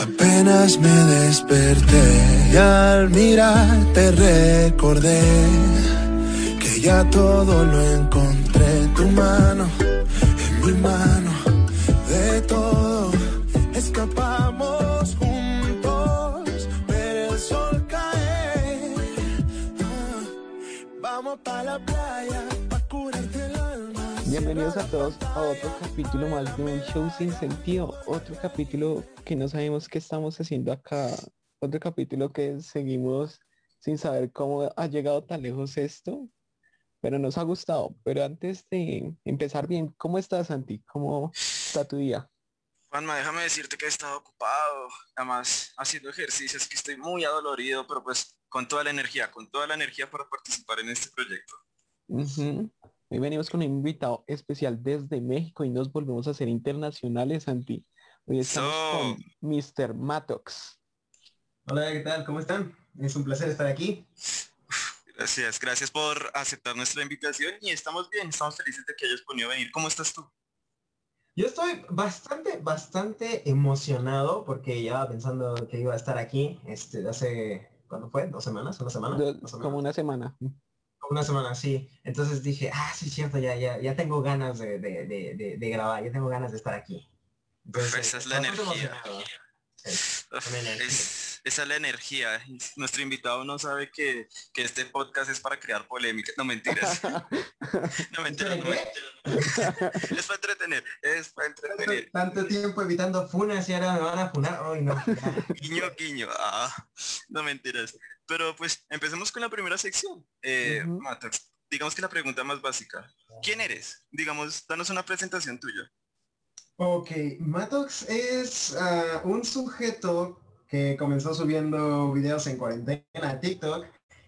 Apenas me desperté y al mirarte recordé que ya todo lo encontré. Tu mano en mi mano, Bienvenidos a todos a otro capítulo más de un show sin sentido, otro capítulo que no sabemos qué estamos haciendo acá, otro capítulo que seguimos sin saber cómo ha llegado tan lejos esto, pero nos ha gustado. Pero antes de empezar bien, ¿cómo estás Santi? ¿Cómo está tu día? Juanma, déjame decirte que he estado ocupado, además haciendo ejercicios, que estoy muy adolorido, pero pues con toda la energía, con toda la energía para participar en este proyecto. Ujú. Hoy venimos con un invitado especial desde México y nos volvemos a ser internacionales, Santi. Hoy estamos So. con Mr. Matox. Hola, ¿qué tal? ¿Cómo están? Es un placer estar aquí. Gracias, gracias por aceptar nuestra invitación y estamos bien, estamos felices de que hayas podido venir. ¿Cómo estás tú? Yo estoy bastante, bastante emocionado porque ya pensando que iba a estar aquí, este, hace, ¿cuándo fue? ¿Dos semanas? ¿Una semana? Do- ¿Dos semanas? Como una semana. Una semana, sí. Entonces dije, ah, sí, cierto, ya, ya, ya tengo ganas de, de, de, grabar, ya tengo ganas de estar aquí. Entonces, Esa es la energía. emocionado. Sí, Uf, con energía. es, esa es la energía. Nuestro invitado no sabe que, que este podcast es para crear polémica. No mentiras. No mentiras, no mentiras. Es para entretener, es para entretener. Tanto, tanto tiempo evitando funas y ahora me van a funar. Hoy no. Guiño, guiño. Ah, no mentiras. Pero pues empecemos con la primera sección. Eh, digamos que la pregunta más básica. ¿Quién eres? Digamos, danos una presentación tuya. Ok, Matox es ah, un sujeto que comenzó subiendo videos en cuarentena a TikTok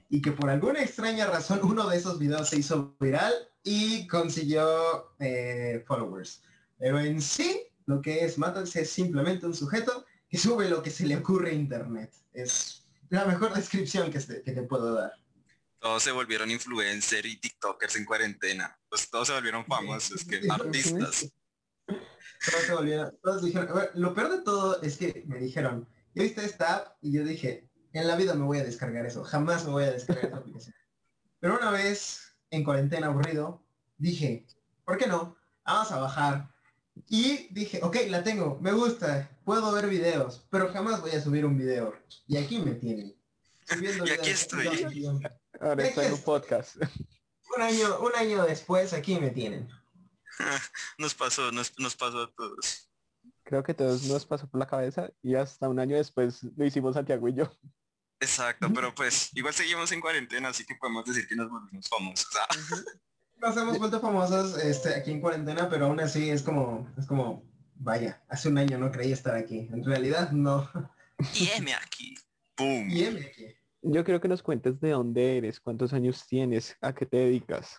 y que por alguna extraña razón uno de esos videos se hizo viral y consiguió eh, followers. Pero en sí, lo que es Matox es simplemente un sujeto que sube lo que se le ocurre a internet. Es la mejor descripción que, se- que te puedo dar. Todos se volvieron influencer y TikTokers en cuarentena. Pues todos se volvieron famosos, que artistas. Todos se volvieron- todos dijeron, bueno, lo peor de todo es que me dijeron, ¿ya viste esta app? Y yo dije, en la vida me voy a descargar eso, jamás me voy a descargar esa aplicación. Pero una vez, en cuarentena aburrido, dije, ¿por qué no? Vamos a bajar. Y dije, ok, la tengo, me gusta, puedo ver videos, pero jamás voy a subir un video. Y aquí me tienen. subiendo Y aquí estoy. Ahora está en un podcast. Un año, un año después, aquí me tienen. Nos pasó, nos, nos pasó a todos. Creo que todos nos pasó por la cabeza y hasta un año después lo hicimos Santiago y yo. Exacto, pero pues igual seguimos en cuarentena, así que podemos decir que nos volvimos famosos. Ah, Nos hemos vuelto famosos este, aquí en cuarentena, pero aún así es como, es como, vaya, hace un año no creí estar aquí. En realidad no. y M aquí. ¡Boom! Y heme aquí. Yo quiero que nos cuentes de dónde eres, cuántos años tienes, a qué te dedicas.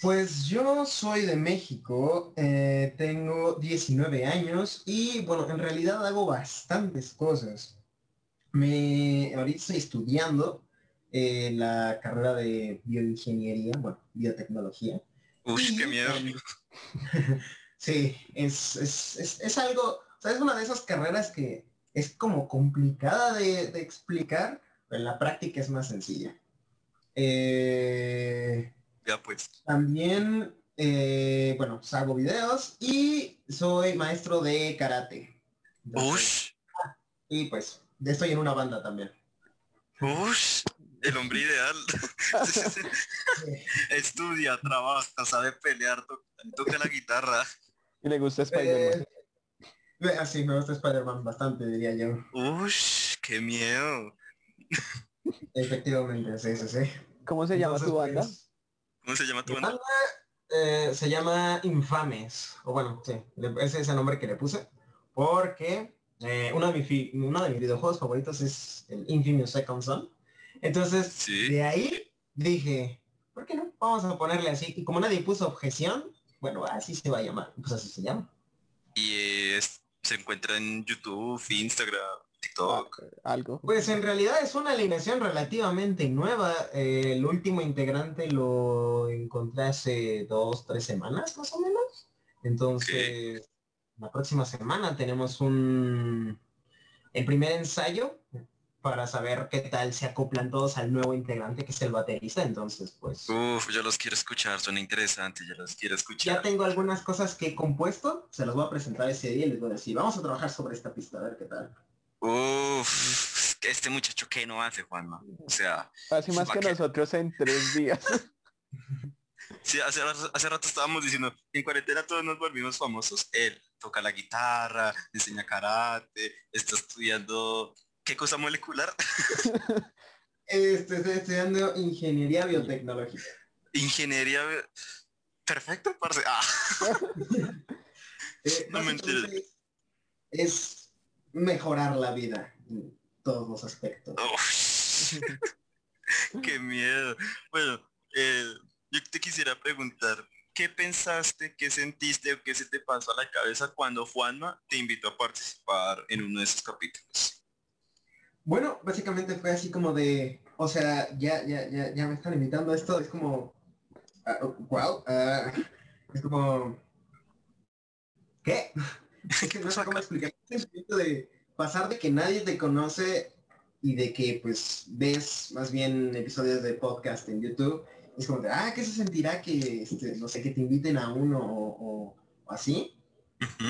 Pues yo soy de México, eh, tengo 19 años y bueno, en realidad hago bastantes cosas. Me, ahorita estoy estudiando eh, la carrera de bioingeniería, bueno, biotecnología. Uy, qué miedo. sí, es, es, es, es algo, o sea, es una de esas carreras que es como complicada de, de explicar, pero en la práctica es más sencilla. Eh, Ya pues. también, eh, bueno, pues hago videos y soy maestro de karate. Entonces, Ush, y pues, estoy en una banda también. ush, el hombre ideal. Estudia, trabaja, sabe pelear, to- toca la guitarra. Y le gusta Spider-Man. Eh, así me gusta Spider-Man bastante, diría yo. Ush, qué miedo. Efectivamente, sí, sí, sí. ¿Cómo se llama Entonces, tu banda? pues, ¿Cómo se llama tu banda? banda eh, se llama Infames, o bueno, sí, le- ese es el nombre que le puse, porque eh, uno, de mi fi- uno de mis videojuegos favoritos es el Infamous Second Son. Entonces, Sí. de ahí dije, ¿por qué no? Vamos a ponerle así. Y como nadie puso objeción, bueno, así se va a llamar. Pues así se llama. Y es- se encuentra en YouTube, Instagram, TikTok. Algo. Pues en realidad es una alineación relativamente nueva. Eh, el último integrante lo encontré hace dos, tres semanas más o menos. Entonces, la próxima semana tenemos un el primer ensayo para saber qué tal se acoplan todos al nuevo integrante que es el baterista. Entonces, pues... Uf, yo los quiero escuchar, son interesantes, yo los quiero escuchar. Ya tengo algunas cosas que he compuesto, se las voy a presentar ese día y les voy a decir, vamos a trabajar sobre esta pista, a ver qué tal. Uf, este muchacho que no hace, Juanma. O sea... Hace más que nosotros en tres días. Sí, hace, hace rato estábamos diciendo, en cuarentena todos nos volvimos famosos. Él toca la guitarra, enseña karate, está estudiando ¿Qué cosa molecular? este, estoy estudiando ingeniería biotecnológica. Ingeniería Perfecto, parce. Ah. Eh, no me Es mejorar la vida en todos los aspectos. Qué miedo. Bueno, eh, yo te quisiera preguntar, ¿qué pensaste, qué sentiste o qué se te pasó a la cabeza cuando Juanma te invitó a participar en uno de esos capítulos? Bueno, básicamente fue así como de, o sea, ya, ya, ya, ya me están invitando a esto, es como, wow, ah, ah, es como, ¿qué? Que no sé cómo explicar, el de pasar de que nadie te conoce y de que pues ves más bien episodios de podcast en YouTube, es como de, ah, ¿qué se sentirá que, este, no sé, que te inviten a uno o así?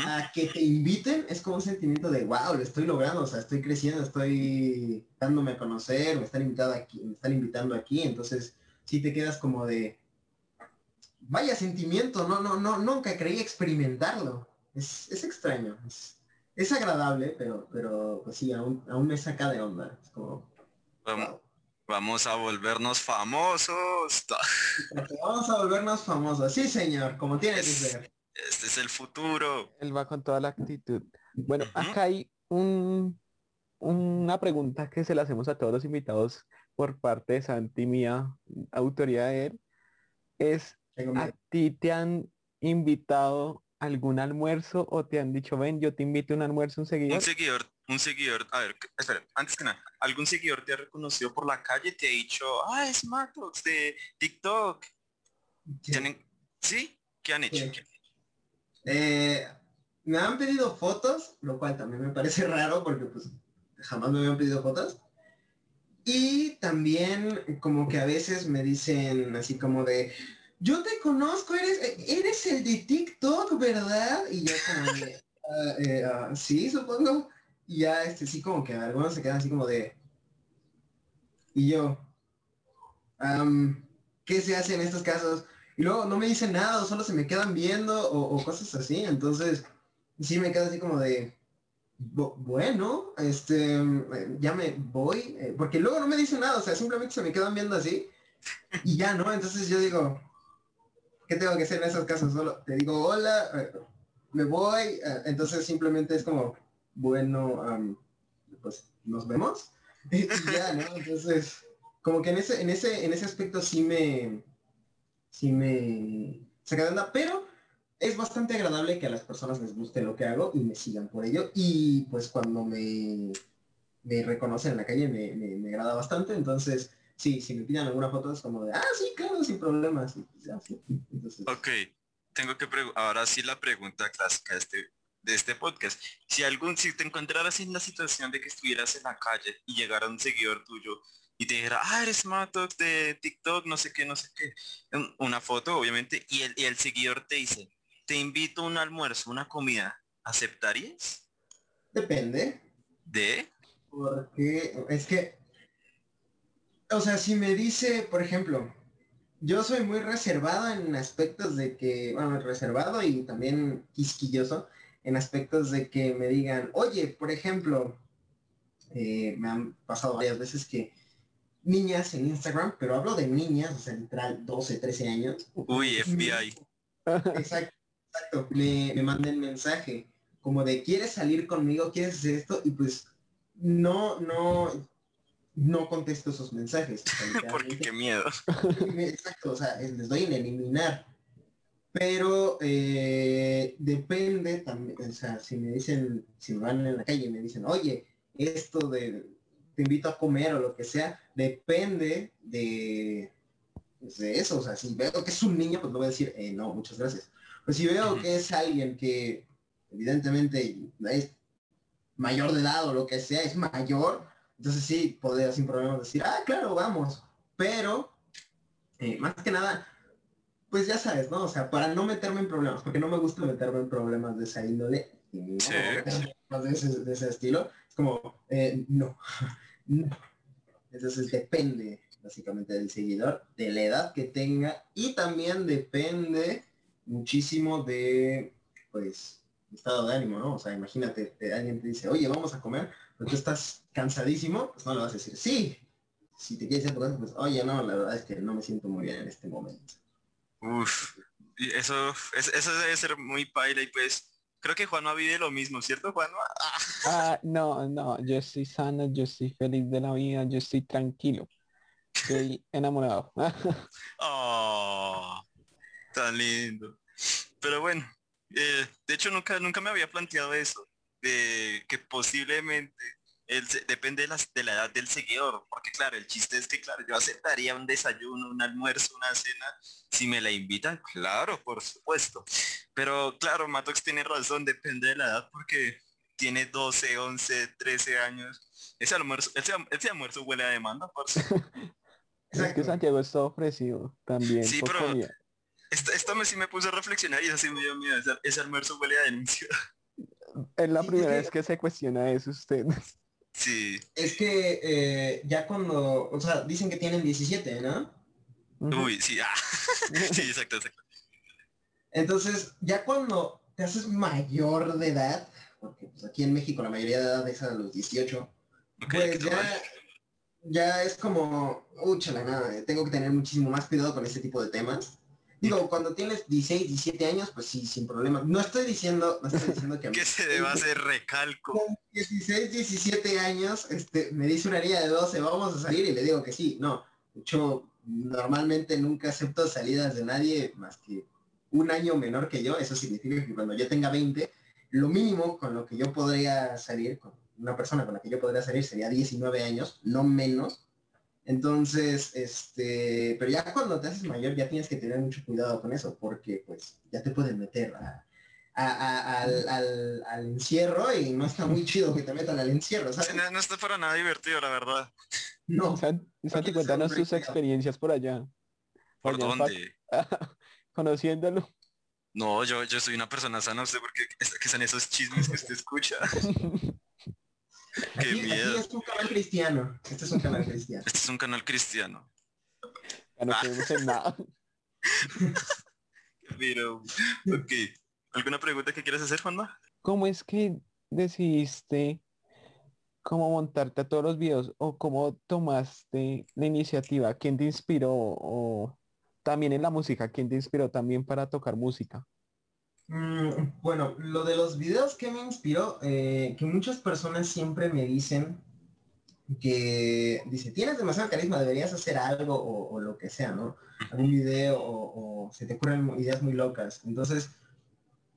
A que te inviten es como un sentimiento de wow, lo estoy logrando, o sea, estoy creciendo, estoy dándome a conocer, me están invitando aquí, me están invitando aquí, entonces si te quedas como de vaya sentimiento, no, no, no, nunca creí experimentarlo. Es, es extraño, es, agradable, pero, pero pues sí, aún, aún me saca de onda. Es como, Vamos a volvernos famosos. Vamos a volvernos famosos. Sí, señor, como tiene que ser. Este es el futuro. Él va con toda la actitud. Bueno, acá hay un, una pregunta que se la hacemos a todos los invitados por parte de Santi mía, autoridad de él. Es, ¿a ti te han invitado algún almuerzo o te han dicho, ven, yo te invito a un almuerzo, un seguidor? Un seguidor, un seguidor, a ver, espera, antes que nada, ¿algún seguidor te ha reconocido por la calle te ha dicho, ah, es Matox de TikTok? ¿Sí? ¿Qué han hecho? Eh, me han pedido fotos, lo cual también me parece raro porque pues jamás me habían pedido fotos. Y también como que a veces me dicen así como de, yo te conozco, eres, eres el de TikTok, ¿verdad? Y yo como de, ah, eh, ah, sí, supongo. Y ya este sí como que algunos se quedan así como de, y yo, ¿qué se hace en estos casos? Y luego no me dicen nada, solo se me quedan viendo o, cosas así. Entonces, sí me quedo así como de, bueno, este, ya me voy, eh, porque luego no me dicen nada, o sea, simplemente se me quedan viendo así y ya, ¿no? Entonces yo digo, ¿qué tengo que hacer en esos casos? Solo te digo, hola, eh, me voy, eh, entonces simplemente es como, bueno, pues nos vemos ya, ¿no? Entonces, como que en ese, en ese, en ese aspecto sí me, sí me saca de onda, pero es bastante agradable que a las personas les guste lo que hago y me sigan por ello. Y pues cuando me, me reconocen en la calle me, me, agrada bastante. Entonces, sí, si me piden alguna foto es como de, ah, sí, claro, sin problemas. Ok, tengo que ahora sí la pregunta clásica de este, de este podcast. Si algún, si te encontraras en la situación de que estuvieras en la calle y llegara un seguidor tuyo y te dijera, ah, eres Matox de TikTok, no sé qué, no sé qué. Una foto, obviamente, y el, y el seguidor te dice, te invito a un almuerzo, una comida, ¿aceptarías? Depende. ¿De? Porque es que, o sea, si me dice, por ejemplo, yo soy muy reservado en aspectos de que, bueno, reservado y también quisquilloso en aspectos de que me digan, oye, por ejemplo, eh, me han pasado varias veces que niñas en Instagram, pero hablo de niñas, o sea, literal 12, 13 años. Uy, FBI. Exacto, exacto. Me, me manden mensaje como de quieres salir conmigo, quieres hacer esto, y pues no, no, no contesto esos mensajes. Porque qué miedo. Exacto, o sea, les doy en eliminar. Pero eh, depende también, o sea, si me dicen, si me van en la calle y me dicen, oye, esto de te invito a comer o lo que sea, depende de, pues, de eso. O sea, si veo que es un niño, pues no voy a decir, eh, no, muchas gracias. Pues si veo que es alguien que evidentemente es mayor de edad o lo que sea, es mayor, entonces sí, podría sin problemas decir, ah, claro, vamos. Pero, eh, más que nada, pues ya sabes, ¿no? O sea, para no meterme en problemas, porque no me gusta meterme en problemas de esa índole, de, ese, de, ese, estilo, es como, eh, no, no. Entonces depende básicamente del seguidor, de la edad que tenga y también depende muchísimo de, pues, estado de ánimo, ¿no? O sea, imagínate, alguien te dice, oye, vamos a comer, pero tú estás cansadísimo, pues no le vas a decir, sí. Si te quieres hacer pues, oye, no, la verdad es que no me siento muy bien en este momento. Uf, eso, eso debe ser muy paila y pues creo que Juanma vive lo mismo, ¿cierto, Juanma? Ah, no, no, yo estoy sano, yo estoy feliz de la vida, yo estoy tranquilo. Estoy enamorado. oh, tan lindo. Pero bueno, eh, de hecho nunca, nunca me había planteado eso, de que posiblemente depende de la, de la, edad del seguidor, porque claro, el chiste es que claro, yo aceptaría un desayuno, un almuerzo, una cena, si me la invitan, claro, por supuesto. Pero claro, Matox tiene razón, depende de la edad, porque tiene 12, 11, 13 años. Ese almuerzo, ese, almuerzo huele a demanda, por Es que Santiago está ofrecido también. Sí, pero esta, me sí me puse a reflexionar y así me dio miedo. Ese, almuerzo huele a denuncia. Es la primera vez que se cuestiona eso usted. Sí. Es que eh, ya cuando, o sea, dicen que tienen 17, ¿no? Uy, sí, ah. sí, exacto, exacto. Entonces, ya cuando te haces mayor de edad, porque pues, aquí en México la mayoría de edad es a los 18, pues ya, ya es como, úchala, nada, tengo que tener muchísimo más cuidado con ese tipo de temas. Digo, cuando tienes 16, 17 años, pues sí, sin problema. No estoy diciendo, no estoy diciendo que... que se deba hacer recalco. Con 16, 17 años, este, me dice una niña de 12, vamos a salir y le digo que sí. No, de hecho, normalmente nunca acepto salidas de nadie más que un año menor que yo. Eso significa que cuando yo tenga 20, lo mínimo con lo que yo podría salir, con una persona con la que yo podría salir sería 19 años, no menos entonces, este, pero ya cuando te haces mayor ya tienes que tener mucho cuidado con eso, porque pues ya te pueden meter al, encierro y no está muy chido que te metan al encierro, No, está para nada divertido, la verdad. No. Santi, cuéntanos tus experiencias por allá. ¿Por, dónde? Conociéndolo. No, yo, yo soy una persona sana, no sé por qué, que son esos chismes que usted escucha. Qué miedo. es un canal cristiano. Este es un canal cristiano. Este es un canal cristiano. Ya no tenemos en nada. Pero, ok. ¿Alguna pregunta que quieras hacer, Juanma? ¿Cómo es que decidiste cómo montarte a todos los videos o cómo tomaste la iniciativa? ¿Quién te inspiró? O también en la música, ¿quién te inspiró también para tocar música? Mm, bueno, lo de los videos que me inspiró, eh, que muchas personas siempre me dicen que, dice, tienes demasiado carisma, deberías hacer algo o, lo que sea, ¿no? Algún video o, se te ocurren ideas muy locas. Entonces,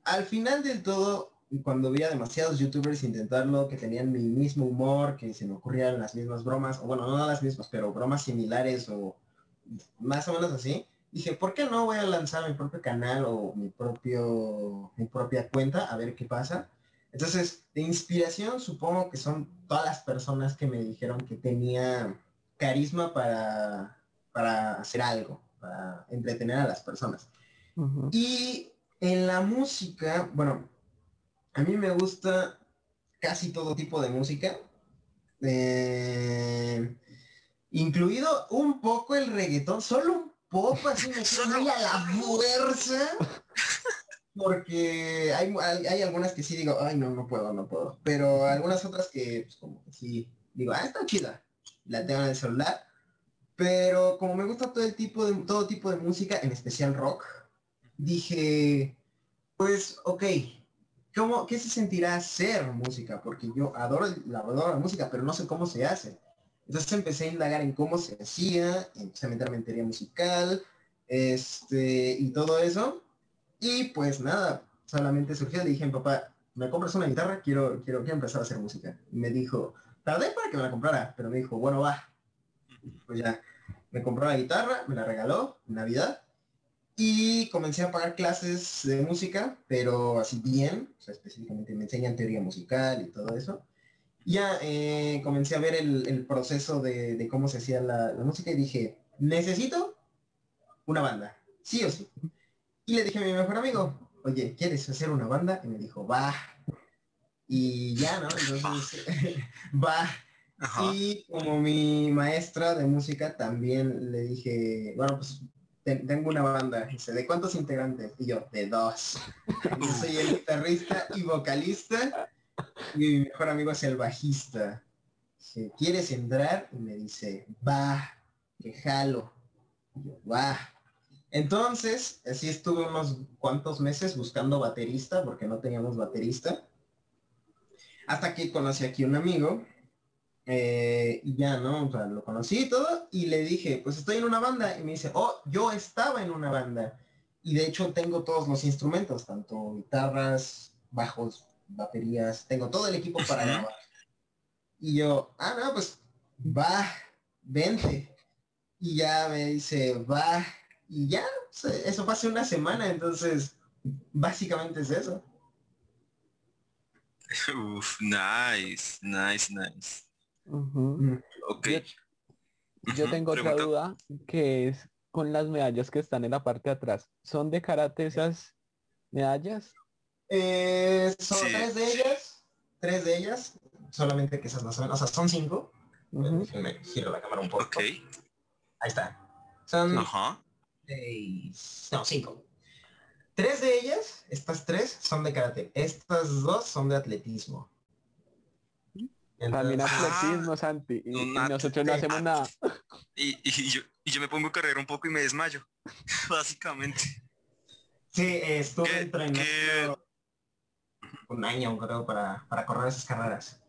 al final del todo, cuando veía demasiados youtubers intentarlo, que tenían mi mismo humor, que se me ocurrían las mismas bromas, o bueno, no las mismas, pero bromas similares o más o menos así, dije, ¿por qué no voy a lanzar mi propio canal o mi propio mi propia cuenta a ver qué pasa? Entonces, de inspiración supongo que son todas las personas que me dijeron que tenía carisma para, para hacer algo, para entretener a las personas. Y en la música, bueno, a mí me gusta casi todo tipo de música. Eh, incluido un poco el reggaetón, solo un poco así me a la fuerza. Porque hay, hay, algunas que sí digo, ay no, no puedo, no puedo. Pero algunas otras que pues como que sí digo, ah, está chida. La tengo en el celular. Pero como me gusta todo el tipo de todo tipo de música, en especial rock, dije, pues, ok, ¿cómo, ¿qué se sentirá hacer música? Porque yo adoro, la, adoro la música, pero no sé cómo se hace. Entonces empecé a indagar en cómo se hacía, empecé a meterme en teoría musical, este, y todo eso. Y pues nada, solamente surgió, le dije papá, ¿me compras una guitarra? Quiero, quiero, quiero empezar a hacer música. Y me dijo, tardé para que me la comprara, pero me dijo, bueno, va. Pues ya, me compró la guitarra, me la regaló Navidad. y comencé a pagar clases de música, pero así bien, o sea, específicamente me enseñan teoría musical y todo eso. Ya eh, comencé a ver el, proceso de, cómo se hacía la, música y dije, necesito una banda, sí o sí. Y le dije a mi mejor amigo, oye, ¿quieres hacer una banda? Y me dijo, va. Y ya, ¿no? Entonces, va. Y como mi maestra de música también le dije, bueno, pues tengo una banda. Dice, ¿de cuántos integrantes? Y yo, de dos. Yo soy el guitarrista y vocalista. Y mi mejor amigo es el bajista. Dice, ¿quieres entrar? Y me dice, va, que jalo. Y yo, va. Entonces, así estuve unos cuantos meses buscando baterista, porque no teníamos baterista. Hasta que conocí aquí un amigo eh, y ya, ¿no? O sea, lo conocí y todo y le dije, pues estoy en una banda. Y me dice, oh, yo estaba en una banda. Y de hecho tengo todos los instrumentos, tanto guitarras, bajos, baterías, tengo todo el equipo para grabar. Y yo, ah, no, pues va, vente. Y ya me dice, va. Y ya, eso fue hace una semana, entonces básicamente es eso. Uf, nice, nice, nice. Yo, tengo otra duda que es con las medallas que están en la parte de atrás. ¿Son de karate esas medallas? Eh, son tres de ellas, tres de ellas, solamente que esas no son, o sea, son cinco. Uh giro la cámara un poco. Ahí está. Son no, cinco. Tres de ellas, estas tres, son de karate. Estas dos son de atletismo. También atletismo, Santi. Y, nosotros no hacemos nada. Y, yo, y yo me pongo a correr un poco y me desmayo, básicamente. Sí, estuve entrenando un año, creo, para, para correr esas carreras.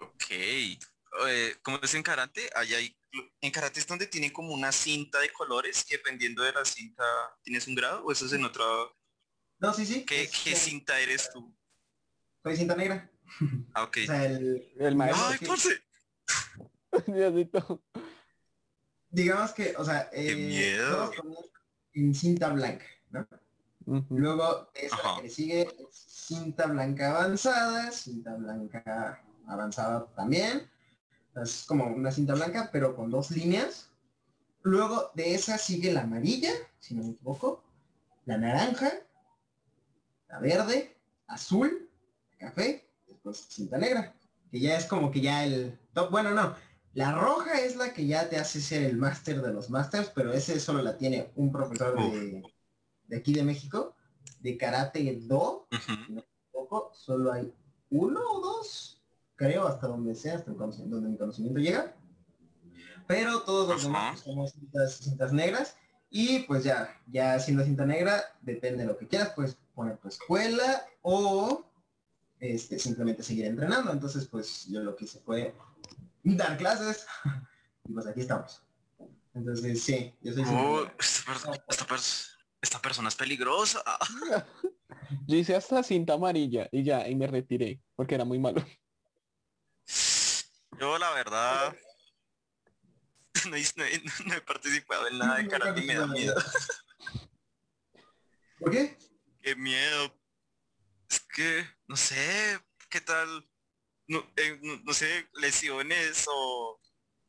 Ok. Eh, como es en karate, allá hay, en karate es donde tienen como una cinta de colores y dependiendo de la cinta tienes un grado o eso es en otro... No, sí, sí. ¿Qué, ¿qué cinta eres tú? Soy cinta negra. Ah, ok. O sea, el, el maestro. ¡Ay, parce! Digamos que, o sea, eh, miedo. en cinta blanca, ¿no? Luego esa que le sigue cinta blanca avanzada, cinta blanca avanzada también. Es como una cinta blanca, pero con dos líneas. Luego de esa sigue la amarilla, si no me equivoco, la naranja, la verde, azul café, después cinta negra, que ya es como que ya el top, bueno, no, la roja es la que ya te hace ser el máster de los másters, pero ese solo la tiene un profesor de, aquí de México, de karate do, solo hay uno o dos, creo, hasta donde sea, hasta donde mi conocimiento llega. Pero todos los demás somos cintas, negras y pues ya, ya siendo cinta negra, depende de lo que quieras, pues poner tu escuela o este, simplemente seguir entrenando. Entonces, pues yo lo que hice fue dar clases y pues aquí estamos. Entonces, sí, yo soy... Oh, esta, persona es peligrosa. yo hice hasta cinta amarilla y ya, y me retiré porque era muy malo. Yo la verdad no, he participado en nada de karate y me da miedo. ¿Por qué? Qué miedo, es que, no sé, qué tal, no, eh, no, sé, lesiones o,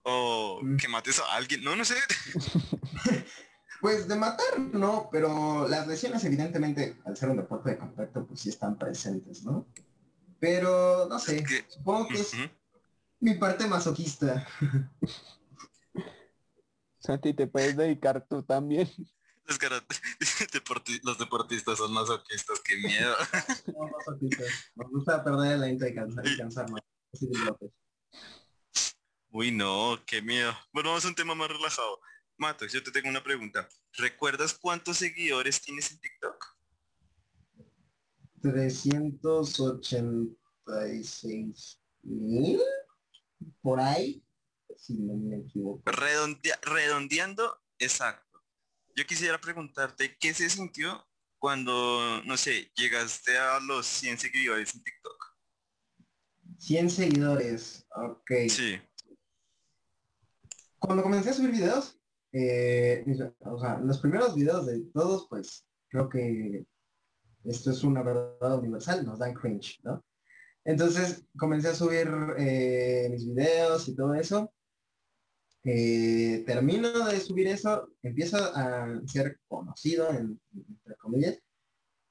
o mm. que mates a alguien, no, no sé. Pues de matar no, pero las lesiones evidentemente al ser un deporte de contacto pues sí están presentes, ¿no? Pero no sé, supongo que es mi parte masoquista. Santi, te puedes dedicar tú también. Los, deportistas son masoquistas, qué miedo. No, Nos gusta perder el aliento y cansar, más. Uy, no, qué miedo. Bueno, vamos a un tema más relajado. Mato, yo te tengo una pregunta. ¿Recuerdas cuántos seguidores tienes en TikTok? 386 mil por ahí, si no me equivoco. redondeando, exacto. Yo quisiera preguntarte, ¿qué se sintió cuando, no sé, llegaste a los 100 seguidores en TikTok? 100 seguidores, ok. Sí. Cuando comencé a subir videos, eh, los primeros videos de todos, pues creo que esto es una verdad universal, nos dan cringe, ¿no? Entonces comencé a subir eh, mis videos y todo eso. Eh, termino de subir eso, empiezo a ser conocido, en, entre comillas,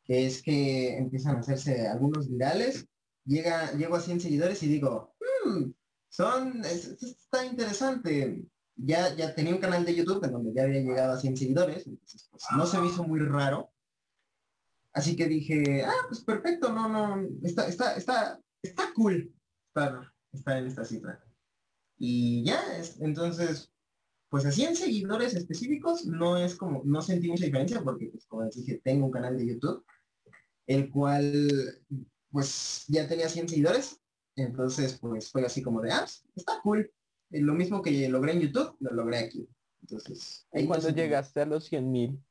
que es que empiezan a hacerse algunos virales. Llega, llego a 100 seguidores y digo, hmm, son, está interesante. Ya, ya tenía un canal de YouTube en donde ya había llegado a 100 seguidores, entonces pues, no se me hizo muy raro. Así que dije, ah, pues perfecto, no, no, está, está, está, está cool estar, estar en esta cifra. Y ya, es, entonces, pues a 100 seguidores específicos no es como, no sentí mucha diferencia porque, pues, como dije, tengo un canal de YouTube, el cual, pues, ya tenía 100 seguidores, entonces, pues, fue así como de, ah, está cool. Lo mismo que logré en YouTube, lo logré aquí. Entonces, ¿Y cuando llegaste a los 100 mil?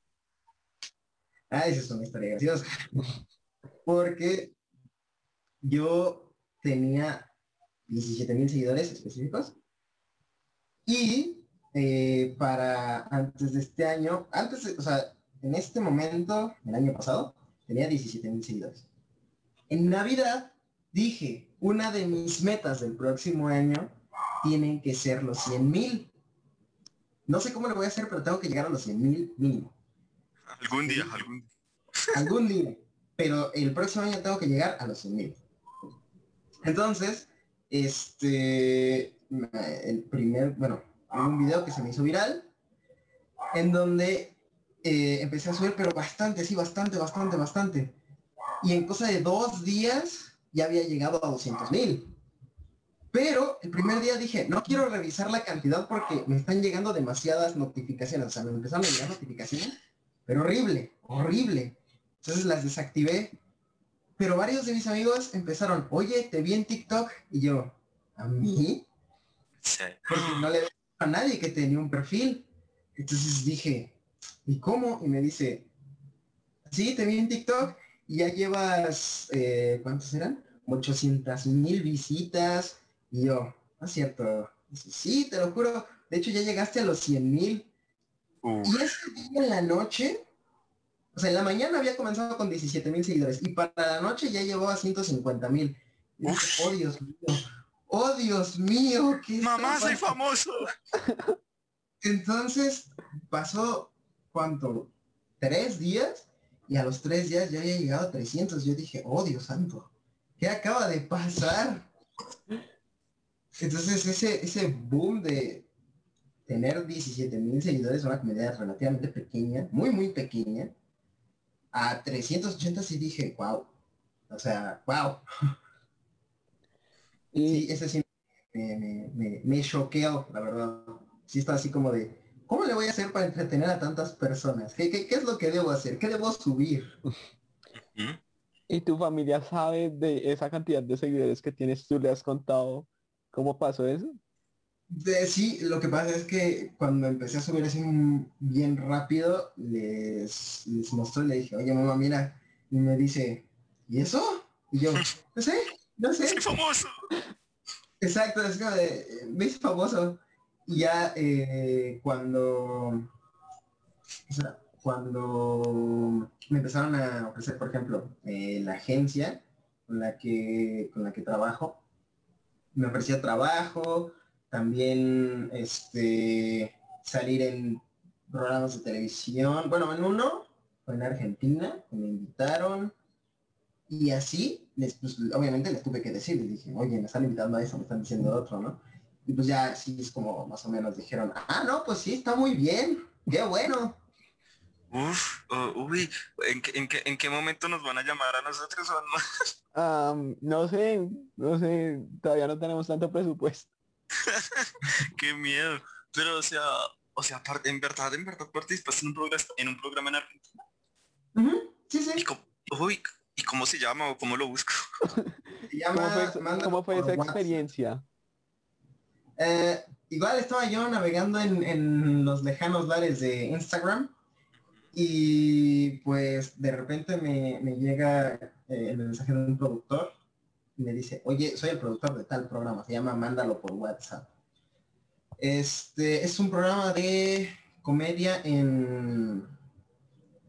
Ah, esa es una historia graciosa. Porque yo tenía 17 mil seguidores específicos. Y eh, para antes de este año, antes, o sea, en este momento, el año pasado, tenía 17 mil seguidores. En Navidad dije, una de mis metas del próximo año tienen que ser los 100 mil. No sé cómo lo voy a hacer, pero tengo que llegar a los 100 mil mínimo. Algún día, algún día. Algún día. Pero el próximo año tengo que llegar a los 100 mil. Entonces, este, el primer, bueno, un video que se me hizo viral, en donde eh, empecé a subir, pero bastante, sí, bastante, bastante, bastante. Y en cosa de dos días ya había llegado a 200 mil. Pero el primer día dije, no quiero revisar la cantidad porque me están llegando demasiadas notificaciones. O sea, me empezaron a llegar notificaciones, pero horrible, horrible. Entonces las desactivé pero varios de mis amigos empezaron, oye, te vi en TikTok. Y yo, ¿a mí? Sí. Porque no le a nadie que tenía un perfil. Entonces dije, ¿y cómo? Y me dice, sí, te vi en TikTok y ya llevas, eh, ¿cuántos eran? 800 mil visitas. Y yo, no es cierto. Dice, sí, te lo juro. De hecho, ya llegaste a los 100 mil. Y ese día en la noche o sea, en la mañana había comenzado con 17 mil seguidores y para la noche ya llegó a 150 mil. Oh, Dios mío. Oh, Dios mío. ¿qué Mamá, soy famoso. Entonces pasó, ¿cuánto? ¿Tres días? Y a los tres días ya había llegado a 300. Yo dije, oh, Dios santo. ¿Qué acaba de pasar? Entonces ese, ese boom de tener 17 mil seguidores, una comunidad relativamente pequeña, muy, muy pequeña, a 380 sí dije, wow. O sea, wow. Y ese sí me, me, me, choqueó, la verdad. Sí está así como de, ¿cómo le voy a hacer para entretener a tantas personas? ¿Qué, qué, qué es lo que debo hacer? ¿Qué debo subir? ¿Y tu familia sabe de esa cantidad de seguidores que tienes? ¿Tú le has contado cómo pasó eso? sí, lo que pasa es que cuando empecé a subir así bien rápido, les, les mostró y le dije, oye mamá, mira, y me dice, ¿y eso? Y yo, no sé, no sé. Soy famoso. Exacto, es como de, me hice famoso. Y ya eh, cuando, cuando me empezaron a ofrecer, por ejemplo, eh, la agencia con la que, con la que trabajo, me ofrecía trabajo, también este, salir en programas de televisión. Bueno, en uno fue en Argentina, me invitaron y así, les, pues, obviamente les tuve que decir, les dije, oye, me están invitando a eso, me están diciendo otro, ¿no? Y pues ya así es como más o menos dijeron, ah, no, pues sí, está muy bien, qué bueno. Uf, oh, uy, ¿en qué, en, qué, ¿en qué momento nos van a llamar a nosotros o no? no sé, no sé, todavía no tenemos tanto presupuesto. Qué miedo. Pero o sea, o sea, en verdad, en verdad participas en un programa en un programa en Argentina. Sí, sí. ¿Y cómo, ¿Y cómo se llama o cómo lo busco? ¿Cómo fue, esa experiencia? Eh, igual estaba yo navegando en, los lejanos lares de Instagram y pues de repente me, llega eh, el mensaje de un productor y me dice, oye, soy el productor de tal programa, se llama Mándalo por WhatsApp. Este es un programa de comedia en,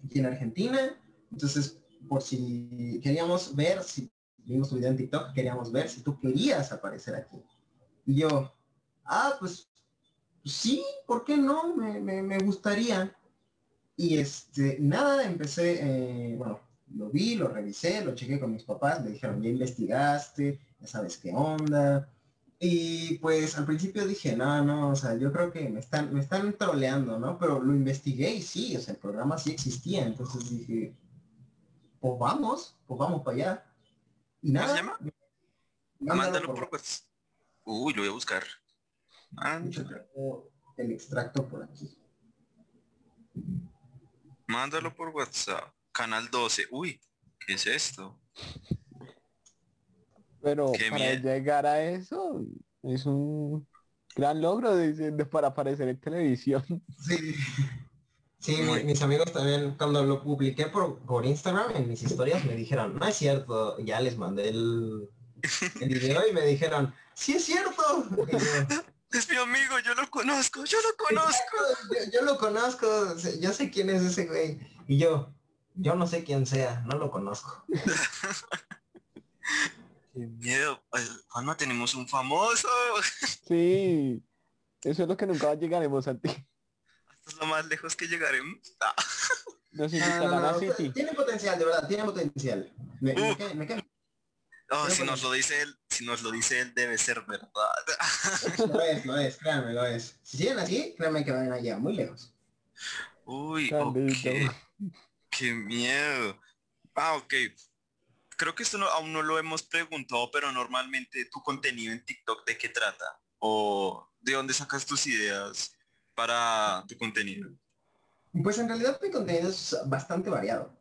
aquí en Argentina. Entonces, por si queríamos ver, si vimos tu video en TikTok, queríamos ver si tú querías aparecer aquí. Y yo, ah, pues sí, ¿por qué no? Me, me, gustaría. Y este, nada, empecé, eh, bueno, lo vi, lo revisé, lo chequé con mis papás, me dijeron, ya investigaste, ya sabes qué onda. Y pues al principio dije, no, no, o sea, yo creo que me están, me están troleando, ¿no? Pero lo investigué y sí, o sea, el programa sí existía. Entonces dije, pues vamos, pues vamos para allá. Y nada. se llama? Mándalo por, Uy, lo voy a buscar. El extracto por aquí. Mándalo por WhatsApp. Canal 12. Uy, ¿qué es esto? Pero para llegar a eso es un gran logro de, para aparecer en televisión. Sí. Sí, mis amigos también, cuando lo publiqué por, por Instagram en mis historias, me dijeron, no es cierto, ya les mandé el, el video y me dijeron, sí es cierto. Es mi amigo, yo lo conozco, yo lo conozco. yo, lo conozco, yo sé quién es ese güey. Y yo, yo no sé quién sea, no lo conozco. Qué miedo. Juanma, tenemos un famoso. Sí. Eso es lo que nunca llegaremos a ti. Esto es lo más lejos que llegaremos. Ah. Tiene potencial, de verdad, tiene potencial. Me, si nos lo dice él, si nos lo dice él, debe ser verdad. lo es, lo es, créanme, lo es. Si siguen así, créanme que van allá, muy lejos. Uy, okay. Qué miedo. Ah, ok creo que esto aún no lo hemos preguntado, pero normalmente tu contenido en TikTok, ¿de qué trata? ¿O de dónde sacas tus ideas para tu contenido? Pues en realidad mi contenido es bastante variado.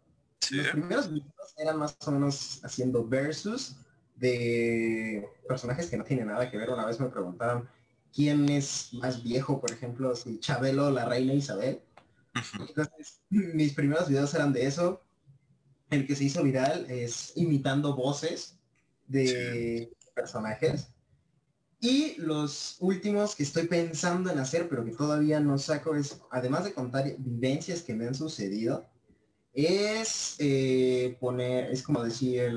Los primeros videos eran más o menos haciendo versus de personajes que no tienen nada que ver. Una vez me preguntaron quién es más viejo, por ejemplo, si Chabelo, la reina Isabel. Entonces, mis primeros videos eran de eso el que se hizo viral es imitando voces de personajes. Y los últimos que estoy pensando en hacer, pero que todavía no saco, es, además de contar vivencias que me han sucedido, es eh, poner, es como decir,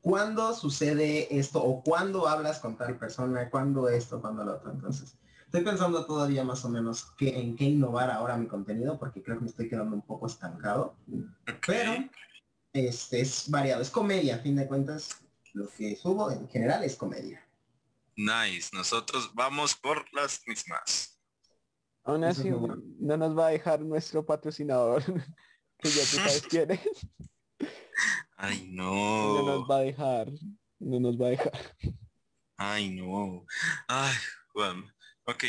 cuándo sucede esto o cuándo hablas con tal persona, cuándo esto, cuándo lo otro. Entonces, estoy pensando todavía más o menos que, en qué innovar ahora mi contenido, porque creo que me estoy quedando un poco estancado. Pero este, es variado, es comedia, a fin de cuentas, lo que subo en general es comedia. Nice, nosotros vamos por las mismas. Aún así, no nos va a dejar nuestro patrocinador, que ya tú sabes quién es. Ay, no. No nos va a dejar, no nos va a dejar. Ay, no. Ay, Juan. Ok.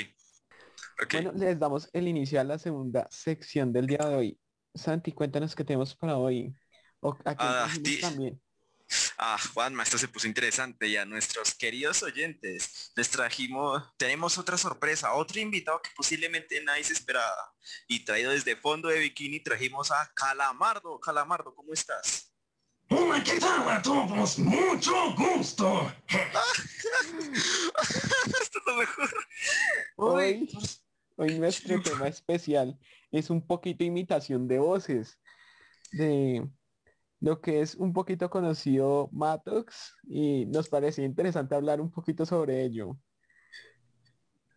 okay. Bueno, les damos el inicio a la segunda sección del día de hoy. Santi, cuéntanos qué tenemos para hoy ah, también. Ah, Juanma, esto se puso interesante ya. Nuestros queridos oyentes, les trajimos, tenemos otra sorpresa, otro invitado que posiblemente nadie se esperaba. Y traído desde fondo de bikini trajimos a Calamardo. Calamardo, ¿cómo estás? Hola, ¿qué tal a todos? Mucho gusto. esto es lo mejor. Hoy, hoy nuestro tema especial es un poquito imitación de voces. De lo que es un poquito conocido Matox y nos parecía interesante hablar un poquito sobre ello.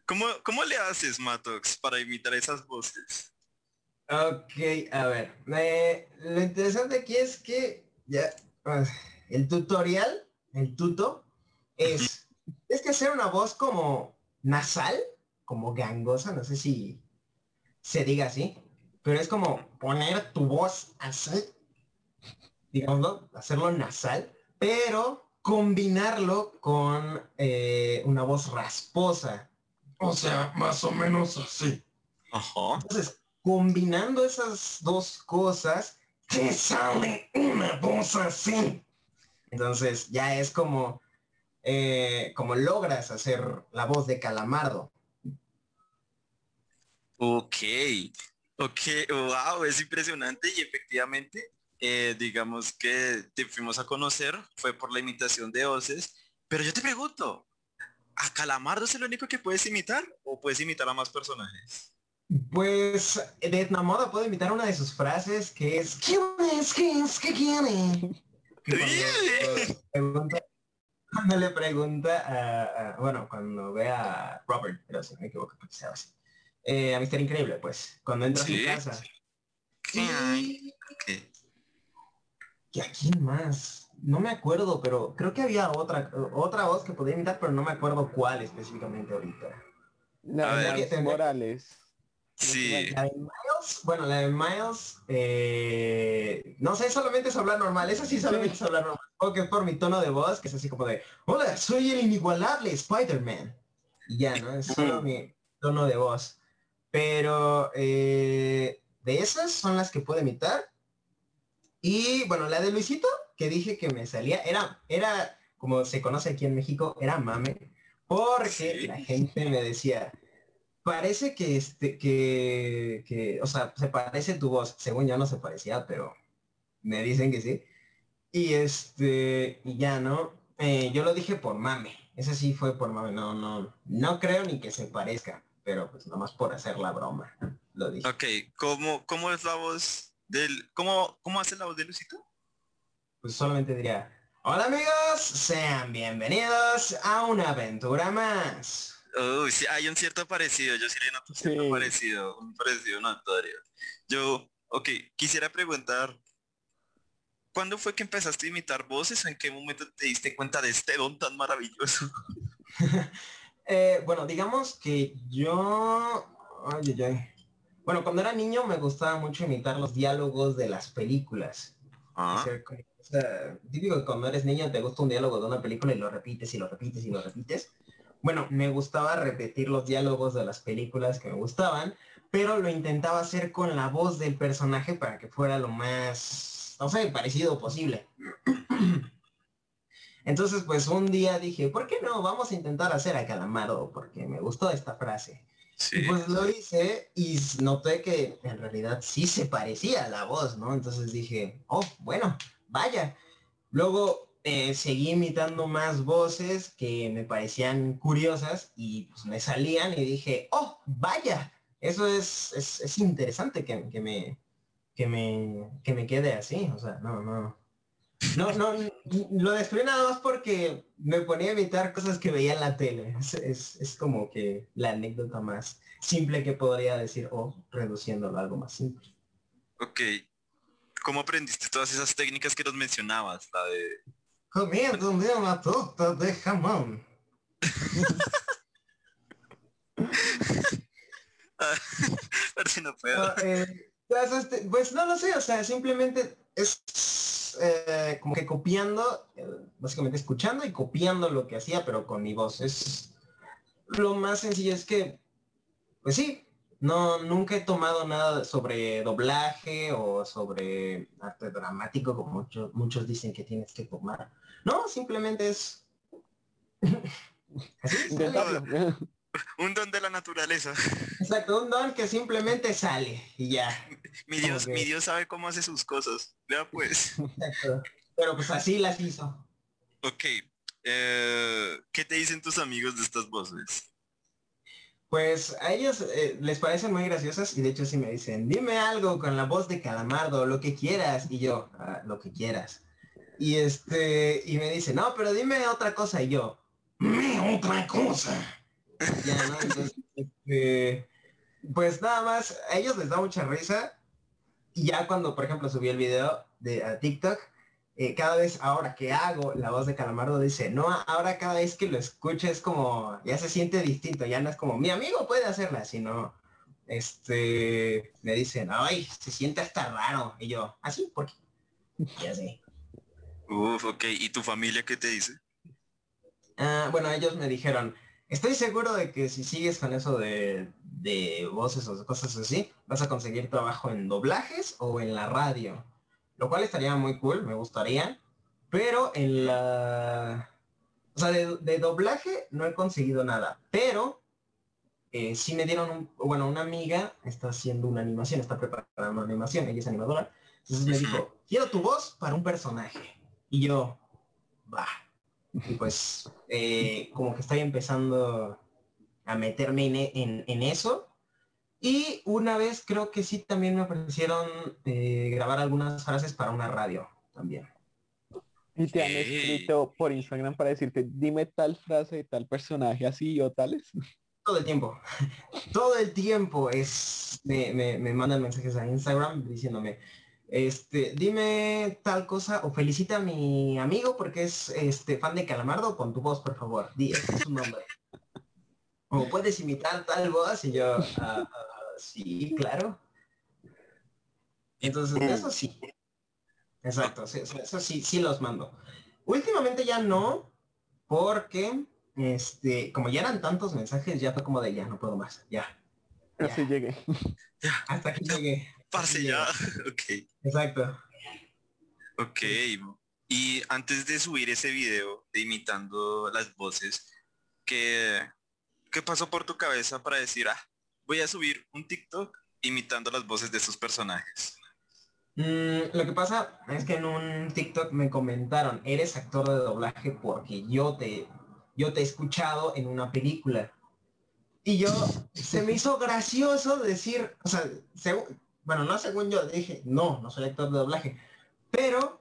¿Cómo, cómo le haces, Matox, para imitar esas voces? Ok, a ver. lo interesante aquí es que ya ah, el tutorial, el tuto, es, es que hacer una voz como nasal, como gangosa, no sé si se diga así, pero es como poner tu voz así digamos, hacerlo nasal, pero combinarlo con eh, una voz rasposa. O sea, más o menos así. Entonces, combinando esas dos cosas, te sale una voz así. Entonces, ya es como, eh, como logras hacer la voz de Calamardo. Ok, ok, wow, es impresionante y efectivamente eh, digamos que te fuimos a conocer, fue por la imitación de voces, pero yo te pregunto, ¿a Calamardo es el único que puedes imitar o puedes imitar a más personajes? Pues de Moda puedo imitar una de sus frases que es ¿Quién es? ¿Qué es? ¿Qué quiere? cuando, le pregunta a, bueno, cuando ve a Robert, pero si no me equivoco, así. Eh, a Mister Increíble, pues, cuando entra a su casa. ¿Qué? ¿Y a quién más? No me acuerdo, pero creo que había otra otra voz que podía imitar, pero no me acuerdo cuál específicamente ahorita. La de Morales. Sí. La de Miles, bueno, la de Miles, eh, no sé, solamente es hablar normal, eso sí solamente es hablar normal. O que es por mi tono de voz, que es así como de, hola, soy el inigualable Spider-Man. Y ya, ¿no? Es solo mi tono de voz. Pero eh, de esas son las que puedo imitar. Y bueno, la de Luisito, que dije que me salía, era, era, como se conoce aquí en México, era mame. Porque la gente me decía, parece que este, que, que, o sea, se parece tu voz. Según yo no se parecía, pero me dicen que sí. Y este, y ya, ¿no? Eh, yo lo dije por mame. Ese sí fue por mame. No, no, no creo ni que se parezca, pero pues nomás por hacer la broma. Lo dije. Ok, ¿cómo, cómo es la voz del, cómo, cómo hace la voz de Lucito? Pues solamente diría, hola amigos, sean bienvenidos a una aventura más. Uy, sí, hay un cierto parecido, yo sí le noto un cierto parecido, un parecido notorio. Yo, ok, quisiera preguntar, ¿cuándo fue que empezaste a imitar voces o en qué momento te diste cuenta de este don tan maravilloso? Eh, bueno, digamos que yo... Ay, ay, ay. Bueno, cuando era niño me gustaba mucho imitar los diálogos de las películas. Ah. O sea, típico que cuando eres niño te gusta un diálogo de una película y lo repites y lo repites y lo repites bueno, me gustaba repetir los diálogos de las películas que me gustaban, pero lo intentaba hacer con la voz del personaje para que fuera lo más, no sé, parecido posible. Entonces, pues un día dije, ¿por qué no? Vamos a intentar hacer a Calamaro, porque me gustó esta frase. Y pues lo hice y noté que en realidad sí se parecía a la voz, ¿no? Entonces dije, oh, bueno, vaya. Luego eh, seguí imitando más voces que me parecían curiosas y pues me salían y dije, oh, vaya, eso es, es, interesante que, me, que, me, que me quede así. O sea, no, no. No, no, lo descubrí nada más porque me ponía a imitar cosas que veía en la tele. Es, es, como que la anécdota más simple que podría decir, o reduciéndolo a algo más simple. Ok. ¿Cómo aprendiste todas esas técnicas que nos mencionabas? La de comiendo un día una torta de jamón. no puedo. Ah, eh, este, pues no lo sé, o sea, simplemente es eh, como que copiando, eh, básicamente escuchando y copiando lo que hacía, pero con mi voz. Es lo más sencillo es que, pues sí, no, nunca he tomado nada sobre doblaje o sobre arte dramático, como muchos, muchos dicen que tienes que tomar. No, simplemente es... un don de la naturaleza. Exacto, un don que simplemente sale y ya. Mi Dios, mi Dios sabe cómo hace sus cosas. Ya pues. Exacto. Pero pues así las hizo. Ok. Eh, ¿Qué te dicen tus amigos de estas voces? Pues a ellos eh, les parecen muy graciosas y de hecho sí me dicen, dime algo con la voz de Calamardo, lo que quieras. Y yo, ah, lo que quieras. Y este, y me dice, no, pero dime otra cosa. Y yo, otra cosa. Ya, ¿no? Entonces, este, pues nada más, a ellos les da mucha risa. Y ya cuando, por ejemplo, subí el video de a TikTok, eh, cada vez ahora que hago la voz de Calamardo dice, no, ahora cada vez que lo escucho es como, ya se siente distinto, ya no es como, mi amigo puede hacerla, sino, este, me dicen, ay, se siente hasta raro. Y yo, así, ¿Ah, ¿por qué? Ya sé. Uf, ok, ¿y tu familia qué te dice? Ah, bueno, ellos me dijeron, estoy seguro de que si sigues con eso de, de voces o cosas así, vas a conseguir trabajo en doblajes o en la radio lo cual estaría muy cool, me gustaría, pero en la... O sea, de, doblaje no he conseguido nada, pero eh, sí me dieron, un, bueno, una amiga está haciendo una animación, está preparando una animación, ella es animadora, entonces me dijo, quiero tu voz para un personaje. Y yo, va. Y pues, eh, como que estoy empezando a meterme en, en, en eso, Y una vez creo que sí también me ofrecieron eh, grabar algunas frases para una radio también. Y te han escrito por Instagram para decirte, dime tal frase de tal personaje así o tales. Todo el tiempo. Todo el tiempo es me, me, me mandan mensajes a Instagram diciéndome, este, dime tal cosa o felicita a mi amigo porque es este fan de Calamardo con tu voz, por favor. Di, este es su nombre. O puedes imitar tal voz y yo, "Ah, ah, sí, claro. Entonces, eso sí. Exacto, sí, eso, eso sí, sí los mando. Últimamente ya no, porque este, como ya eran tantos mensajes, ya fue como de ya no puedo más, ya. Ya, Así llegué. hasta aquí llegué. Parce ya. Ok. Exacto. Ok. Y antes de subir ese video de imitando las voces, ¿qué, qué pasó por tu cabeza para decir, ah, voy a subir un TikTok imitando las voces de estos personajes? Mm, lo que pasa es que en un TikTok me comentaron, eres actor de doblaje porque yo te, yo te he escuchado en una película. Y yo, se me hizo gracioso decir, o sea, bueno, no según yo, dije, no, no soy actor de doblaje. Pero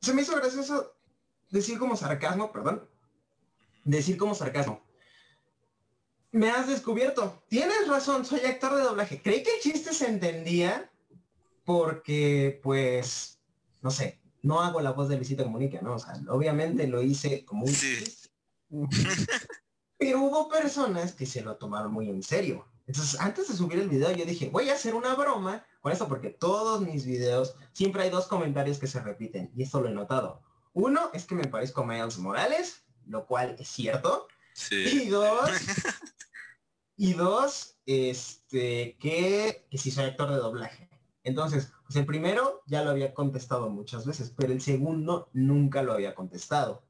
se me hizo gracioso decir como sarcasmo, perdón, decir como sarcasmo. Me has descubierto. Tienes razón, soy actor de doblaje. Creí que el chiste se entendía porque, pues, no sé, no hago la voz de Luisito Comunica, ¿no? O sea, obviamente lo hice como un Sí. Pero hubo personas que se lo tomaron muy en serio. Entonces, antes de subir el video, yo dije, voy a hacer una broma con esto porque todos mis videos siempre hay dos comentarios que se repiten y esto lo he notado. Uno es que me parezco a Miles Morales, lo cual es cierto. Sí. Y dos, y dos, este, que, que sí soy actor de doblaje. Entonces, pues el primero ya lo había contestado muchas veces, pero el segundo nunca lo había contestado.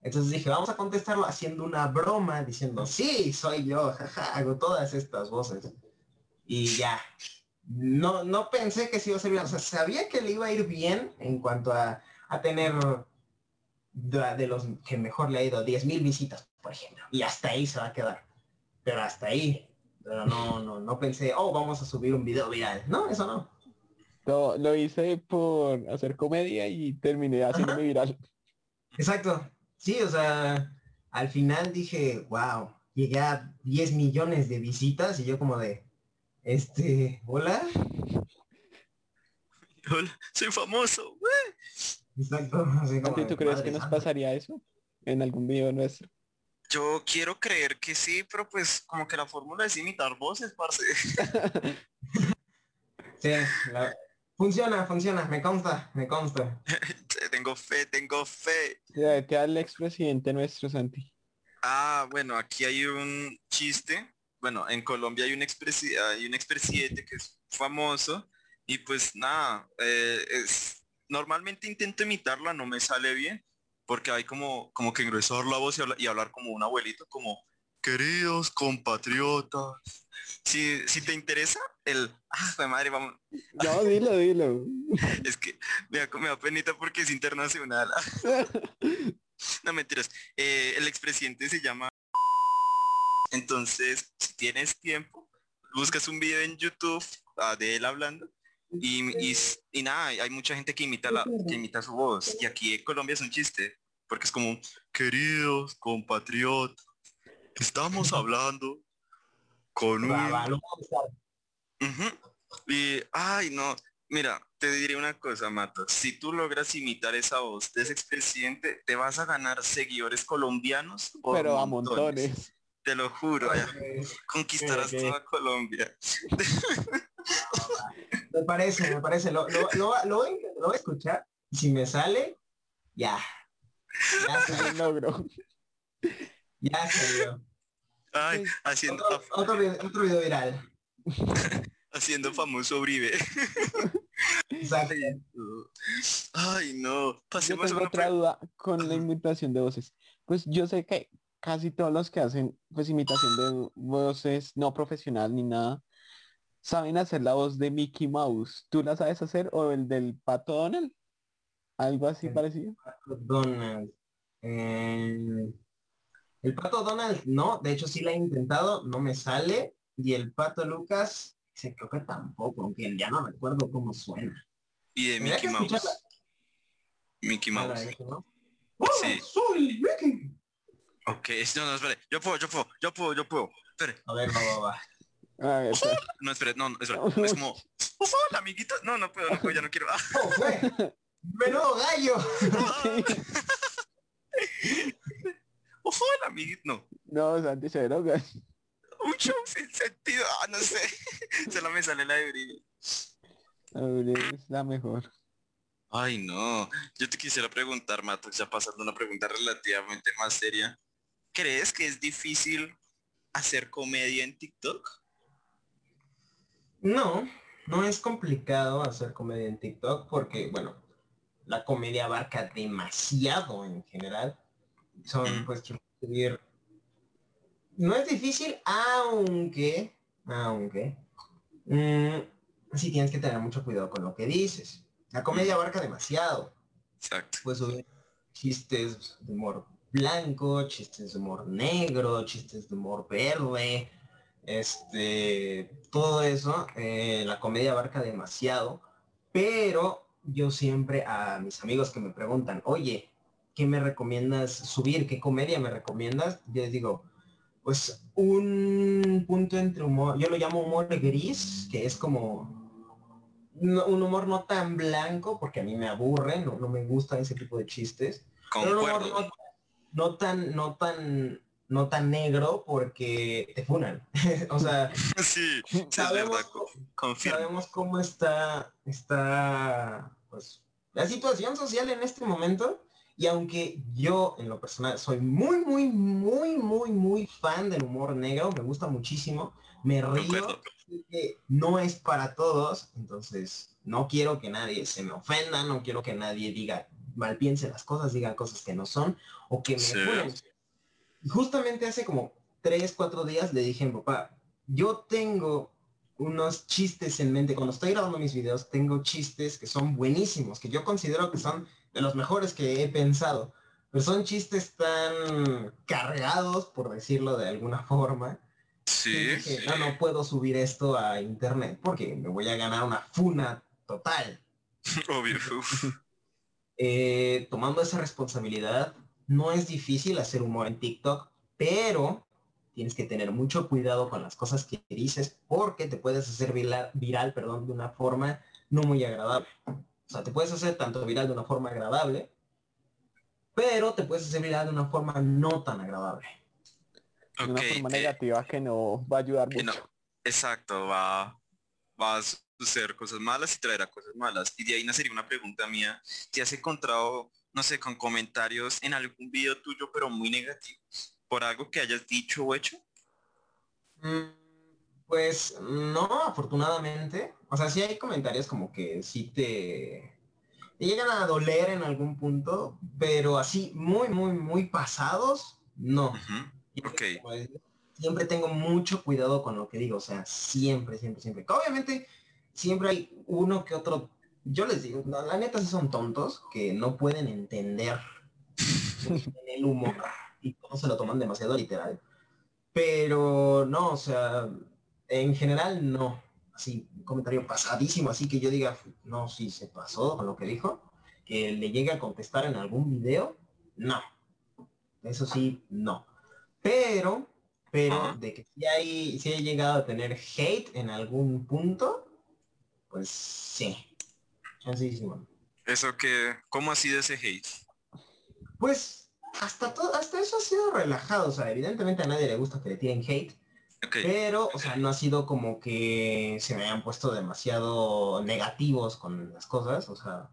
Entonces dije, vamos a contestarlo haciendo una broma, diciendo, sí, soy yo, jaja, hago todas estas voces. Y ya. No, no pensé que sí iba a ser bien. O sea, sabía que le iba a ir bien en cuanto a, a tener de, de los que mejor le ha ido 10.000 visitas, por ejemplo. Y hasta ahí se va a quedar. Pero hasta ahí. Pero no, no, no pensé, oh, vamos a subir un video viral. No, eso no. Lo, lo hice por hacer comedia y terminé haciéndome viral. Exacto. Sí, o sea, al final dije, wow, llegué a 10 millones de visitas y yo como de, este, hola. Hola, soy famoso. güey. Exacto. así como ¿A ti de, tú crees que nos santa. pasaría eso en algún video nuestro? Yo quiero creer que sí, pero pues como que la fórmula es imitar voces, parce. Sí, la- funciona, funciona, me consta, me consta. tengo fe, tengo fe. Ya, Te al expresidente nuestro, Santi. Ah, bueno, aquí hay un chiste. Bueno, en Colombia hay un expresi hay un expresidente que es famoso y pues nada, eh, es normalmente intento imitarla, no me sale bien porque hay como como que engrosar la voz y hablar, y hablar como un abuelito, como queridos compatriotas. Si, si te interesa el, ah, madre, vamos, No, dilo, dilo. es que me da, me da penita porque es internacional. No mentiras. Eh, el expresidente se llama. Entonces, si tienes tiempo, buscas un video en YouTube ah, de él hablando y, y, y nada, hay mucha gente que imita la, que imita su voz. Y aquí en Colombia es un chiste, porque es como, queridos compatriotas, estamos hablando con un Ujú. Y, ay, no, mira, te diré una cosa, Mato. Si tú logras imitar esa voz de ese expresidente, te vas a ganar seguidores colombianos. por Pero a montones. Te lo juro. Eh, Conquistarás toda Colombia. Me parece, me parece. Lo, lo, lo, lo voy, lo voy a escuchar. Si me sale, ya. Ya un logro. Ya salió. Ay, haciendo, Otro, otro, video, otro video viral. haciendo famoso Uribe. Ay, no. Pasemos a tengo otra duda con la imitación de voces. Pues yo sé que casi todos los que hacen pues imitación de voces no profesional ni nada, saben hacer la voz de Mickey Mouse. ¿Tú la sabes hacer o el del Pato Donald? Algo así El- parecido. Donald. Eh, el pato Donald, no. De hecho, sí la he intentado. No me sale. Y el Pato Lucas, se creo que tampoco, aunque ya no recuerdo cómo suena. Y de Mickey Mouse. escucharla. Mickey Mouse. ¿no? Sí. Soy Mickey. Ok, no, no, espere. Yo puedo, yo puedo, yo puedo, yo puedo. Espere. A ver, va, va, va. Ver. No, espere, no, no, espere. Es como, "Uf, hola, amiguito. No, no puedo, no puedo, ya no quiero. Ah, ¿Cómo fue? Menudo gallo. hola, amiguito. No, No, Santi se droga. Un show sin sentido. Ah, no sé. Solo me sale la de ver, es la mejor. Ay, no. Yo te quisiera preguntar, Mato, ya pasando una pregunta relativamente más seria. ¿Crees que es difícil hacer comedia en TikTok? No, no es complicado hacer comedia en TikTok porque, bueno, la comedia abarca demasiado en general. Son Mm. pues subir. No es difícil, aunque, aunque, mm, sí tienes que tener mucho cuidado con lo que dices. La comedia abarca demasiado. Exacto. Subir chistes de humor blanco, chistes de humor negro, chistes de humor verde, este, todo eso, eh, la comedia abarca demasiado, pero yo siempre a mis amigos que me preguntan, oye, ¿qué me recomiendas subir? ¿Qué comedia me recomiendas? Yo les digo, pues un punto entre humor, yo lo llamo humor gris, que es como no- un humor no tan blanco, porque a mí me aburre, no, no me gusta ese tipo de chistes. Pero un humor no, no tan, no tan, no tan negro porque te funan. o sea, Sí, sabemos, sabemos cómo está, está, pues, la situación social en este momento. Y aunque yo en lo personal soy muy, muy, muy, muy, muy fan del humor negro, me gusta muchísimo, me río, que no es para todos, entonces no quiero que nadie se me ofenda, no quiero que nadie diga, mal piense las cosas, diga cosas que no son, o que me Sí. Y Justamente hace como tres, cuatro días le dije papá, yo tengo unos chistes en mente, cuando estoy grabando mis videos, tengo chistes que son buenísimos, que yo considero que son de los mejores que he pensado. Pero son chistes tan cargados, por decirlo de alguna forma, que Sí. dije, no, no puedo subir esto a internet porque me voy a ganar una funa total. Obvio. Eh, tomando esa responsabilidad, no es difícil hacer humor en TikTok, pero tienes que tener mucho cuidado con las cosas que dices porque te puedes hacer viral, viral perdón, de una forma no muy agradable. O sea, te puedes hacer tanto viral de una forma agradable, pero te puedes hacer viral de una forma no tan agradable. De una forma eh, negativa que no va a ayudar que no. mucho. Exacto, va, va a suceder cosas malas y traerá cosas malas. Y de ahí nacería una pregunta mía. ¿Te has encontrado, no sé, con comentarios en algún video tuyo, pero muy negativos? ¿Por algo que hayas dicho o hecho? Mm, Pues no, afortunadamente. O sea, sí hay comentarios como que sí te, te llegan a doler en algún punto, pero así muy, muy, muy pasados, no. Ujú, Ok. Como decía, Siempre tengo mucho cuidado con lo que digo, o sea, siempre, siempre, siempre. Que Obviamente, siempre hay uno que otro, yo les digo, no, la neta sí son tontos, que no pueden entender el humor y todos se lo toman demasiado literal. Pero no, o sea, en general no. Así, un comentario pasadísimo, así que yo diga, no, sí se pasó con lo que dijo, que le llegue a contestar en algún video, no. Eso sí, no. Pero, pero, Ajá. de que si hay, si he llegado a tener hate en algún punto, pues sí. Chancísimo. Eso que, ¿cómo ha sido ese hate? Pues hasta todo, hasta eso ha sido relajado. O sea, evidentemente a nadie le gusta que le tiren hate. Pero, o sea, no ha sido como que se me hayan puesto demasiado negativos con las cosas. O sea,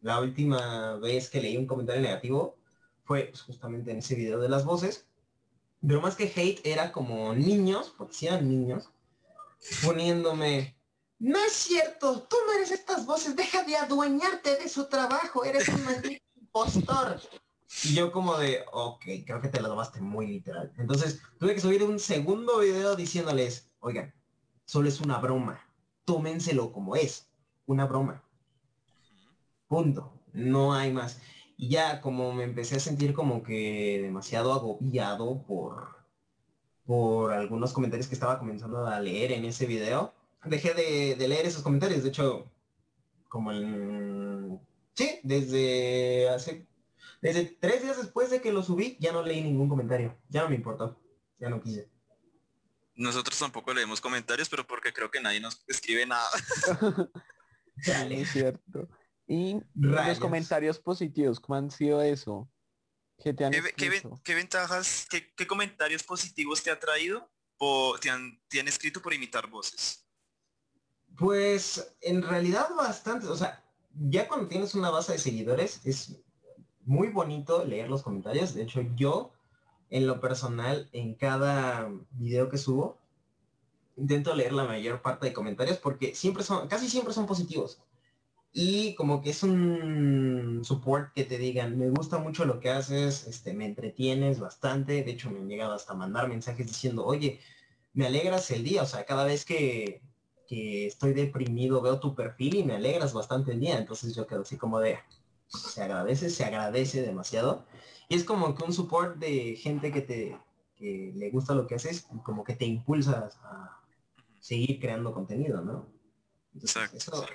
la última vez que leí un comentario negativo fue pues, justamente en ese video de las voces. Pero más que hate era como niños, porque si eran niños, poniéndome, no es cierto, tú no eres estas voces, deja de adueñarte de su trabajo, eres un maldito impostor. Y yo como de, ok, creo que te lo tomaste muy literal. Entonces tuve que subir un segundo video diciéndoles, oigan, solo es una broma. Tómenselo como es, una broma. Punto. No hay más. Y ya como me empecé a sentir como que demasiado agobiado por por algunos comentarios que estaba comenzando a leer en ese video. Dejé de, de leer esos comentarios, de hecho, como en... Sí, desde hace... Desde tres días después de que lo subí, ya no leí ningún comentario. Ya no me importó. Ya no quise. Nosotros tampoco leemos comentarios, pero porque creo que nadie nos escribe nada. Es cierto. Y Rayos. los comentarios positivos, ¿cómo han sido eso? ¿Qué te han ¿Qué, ventajas, qué, qué comentarios positivos te ha traído o te han, te han escrito por imitar voces? Pues en realidad bastante, o sea, ya cuando tienes una base de seguidores es muy bonito leer los comentarios. De hecho, yo en lo personal, en cada video que subo, intento leer la mayor parte de comentarios porque siempre son, casi siempre son positivos. Y como que es un support que te digan, me gusta mucho lo que haces, este, me entretienes bastante. De hecho, me han llegado hasta mandar mensajes diciendo, oye, me alegras el día. O sea, cada vez que, que estoy deprimido veo tu perfil y me alegras bastante el día. Entonces yo quedo así como de, se agradece, se agradece demasiado. Y es como que un support de gente que te que le gusta lo que haces y como que te impulsas a seguir creando contenido, ¿no? Entonces, Exacto. eso,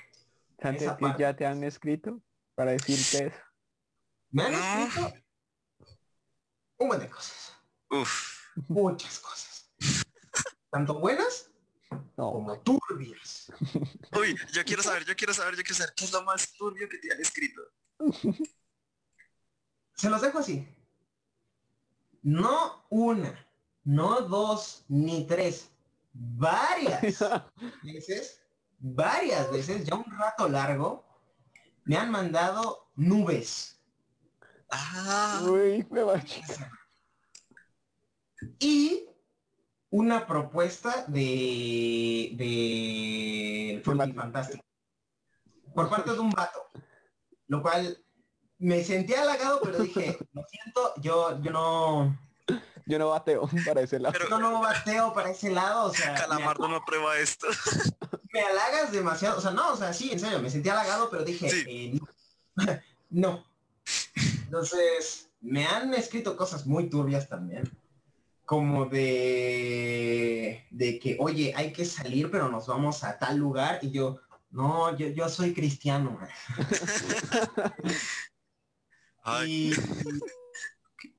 Santi, esa ¿a ti parte. ya te han escrito para decirte eso? me han escrito un buen de cosas, Uf, muchas cosas. Tanto buenas No, como turbias. uy, yo quiero saber, yo quiero saber, yo quiero saber qué es lo más turbio que te han escrito. Se los dejo así. No una, no dos, ni tres, varias veces, varias veces, ya un rato largo, me han mandado nubes. Ah, Uy, me va Y una propuesta de, de Fantástico. Por parte de un vato. Lo cual me sentí halagado, pero dije, lo siento, yo, yo no, Yo no bateo para ese lado. pero yo no bateo para ese lado, o sea, me, Calamardo no aprueba esto. me halagas demasiado, o sea, no, o sea, sí, en serio, me sentí halagado, pero dije, Sí. eh, no. no. Entonces, me han escrito cosas muy turbias también, como de, de que, oye, hay que salir, pero nos vamos a tal lugar, y yo, no, yo, yo soy cristiano. Y,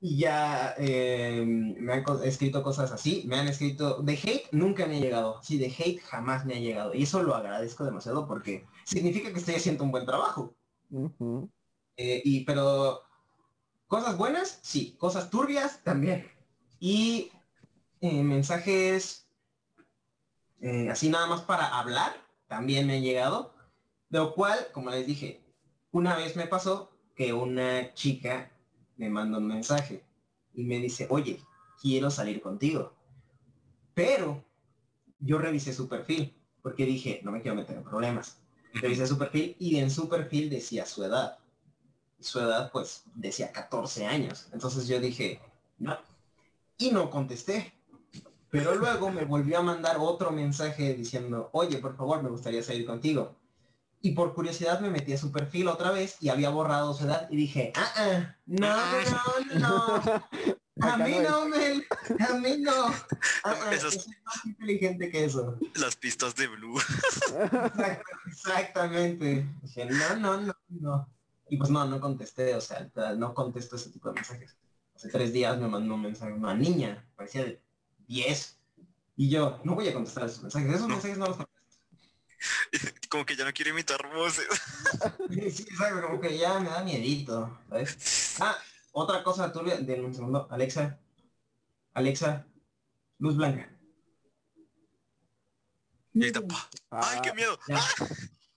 y ya eh, me han escrito cosas así, me han escrito, de hate nunca me ha llegado, sí, de hate jamás me ha llegado, y eso lo agradezco demasiado porque significa que estoy haciendo un buen trabajo. Eh, y pero cosas buenas, sí, cosas turbias también. Y eh, mensajes eh, así nada más para hablar, también me han llegado. Lo cual, como les dije, una vez me pasó que una chica me manda un mensaje y me dice, oye, quiero salir contigo. Pero yo revisé su perfil porque dije, no me quiero meter en problemas. Revisé su perfil y en su perfil decía su edad. Su edad pues decía 14 años. Entonces yo dije, no. Y no contesté. Pero luego me volvió a mandar otro mensaje diciendo, oye, por favor, me gustaría salir contigo. Y por curiosidad me metí a su perfil otra vez y había borrado su edad y dije, ah, ah, no, no, no, a mí no Mel, a mí no. Ah, ah, Esas- soy más inteligente que eso. las pistas de Blue. Exact- Exactamente. Dije, no, no, no, no. Y pues no, no contesté, o sea, no contesto ese tipo de mensajes. Hace tres días me mandó un mensaje una niña, parecía de 10. Y yo, no voy a contestar esos mensajes. Esos No. mensajes no los contesto. Como que ya no quiero imitar voces. Sí, exacto, como que ya me da miedito, ¿sabes? Ah, otra cosa turbia, denme un segundo. Alexa, Alexa, luz blanca. Y ¡pah! ¡Ay, qué Ah, miedo! Ya.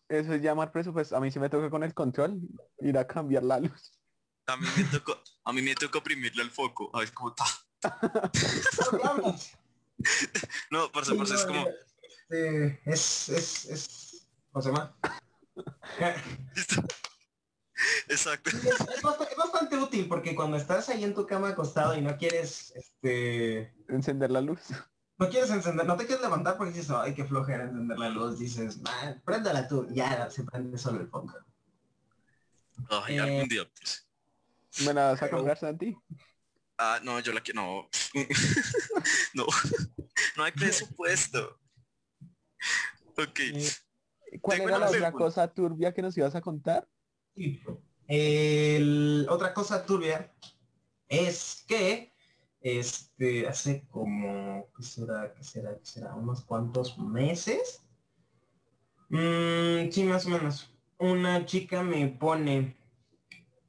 Eso es llamar presupuesto. A mí sí me toca con el control ir a cambiar la luz. A mí me tocó, a mí me tocó oprimirle al foco. A ver. ¿Cómo te hablas? No, parce, parce, es como, Este, es, es, es, ¿cómo se llama? Exacto. Es, es bastante, es bastante útil porque cuando estás ahí en tu cama acostado y no quieres, este, Encender la luz. no quieres encender, no te quieres levantar porque dices, ay, qué flojera encender la luz, dices, "Ah, préndala tú, ya se prende solo el foco. Ay, Eh, algún día, pues. ¿Me la vas a comprar, Santi? Ah, no, yo la quiero. No. no. No hay presupuesto. Ok. Eh, ¿Cuál Tengo era la otra cosa turbia que nos ibas a contar? Sí. El- otra cosa turbia es que este hace como ¿qué será? ¿Qué será? ¿Qué será? unos cuantos meses. Mm, sí, más o menos. Una chica me pone,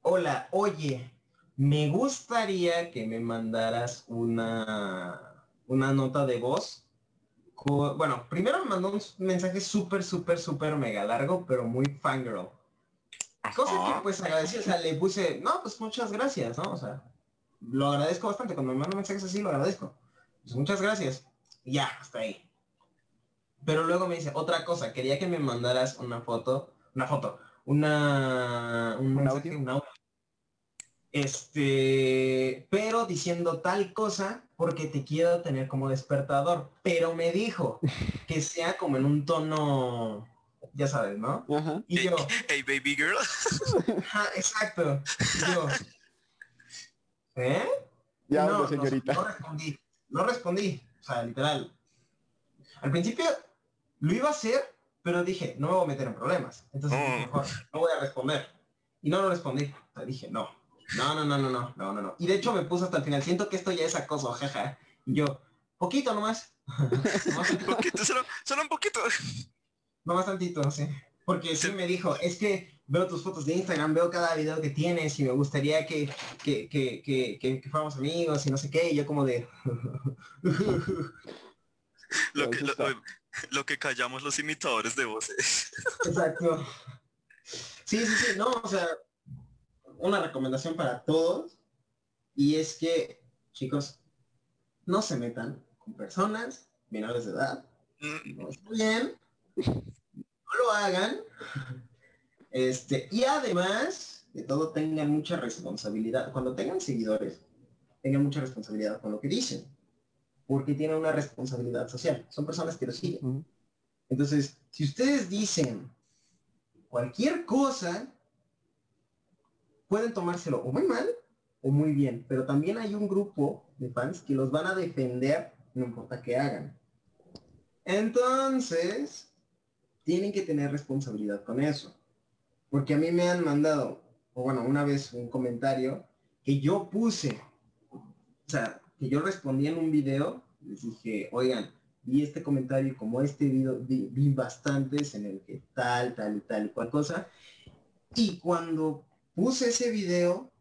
hola, oye, me gustaría que me mandaras una, una nota de voz. Bueno, primero me mandó un mensaje súper, súper, súper mega largo, pero muy fangirl. Cosa que pues agradecí, o sea, le puse, no, pues muchas gracias, ¿no? O sea, lo agradezco bastante, cuando me mandan mensajes así lo agradezco. Pues muchas gracias. Y ya, hasta ahí. Pero luego me dice, otra cosa, quería que me mandaras una foto, una foto, una, un, ¿Un mensaje, audio? un audio. Este, pero diciendo tal cosa porque te quiero tener como despertador. Pero me dijo que sea como en un tono, ya sabes, ¿no? Ajá. Y yo, Hey, baby girl. Ajá, exacto. Y yo, ¿eh? Ya, no, no, señorita. No, no respondí. No respondí. O sea, literal. Al principio lo iba a hacer, pero dije, no me voy a meter en problemas. Entonces Mm. mejor, no voy a responder. Y no lo respondí. O sea, dije, no. No, no, no, no, no, no, no, no. Y de hecho me puse hasta el final. Siento que esto ya es acoso, jaja. Y yo, poquito nomás. poquito, solo, solo un poquito. Nomás tantito, sí. Porque sí me dijo, es que veo tus fotos de Instagram, veo cada video que tienes y me gustaría que, que, que, que, que- que fuéramos amigos y no sé qué. Y yo como de... Lo que, lo, lo que callamos los imitadores de voces. Exacto. Sí, sí, sí. No, o sea, una recomendación para todos. Y es que, chicos, no se metan con personas menores de edad. Mm, no está bien, no lo hagan. Este, y además de todo tengan mucha responsabilidad. Cuando tengan seguidores, tengan mucha responsabilidad con lo que dicen. Porque tienen una responsabilidad social. Son personas que lo siguen. Entonces, si ustedes dicen cualquier cosa, pueden tomárselo o muy mal o muy bien. Pero también hay un grupo de fans que los van a defender, no importa qué hagan. Entonces, tienen que tener responsabilidad con eso. Porque a mí me han mandado, o bueno, una vez un comentario que yo puse, o sea, que yo respondí en un video, les dije, oigan, vi este comentario como este video vi, vi bastantes en el que tal, tal y tal y cual cosa. Y cuando puse ese video,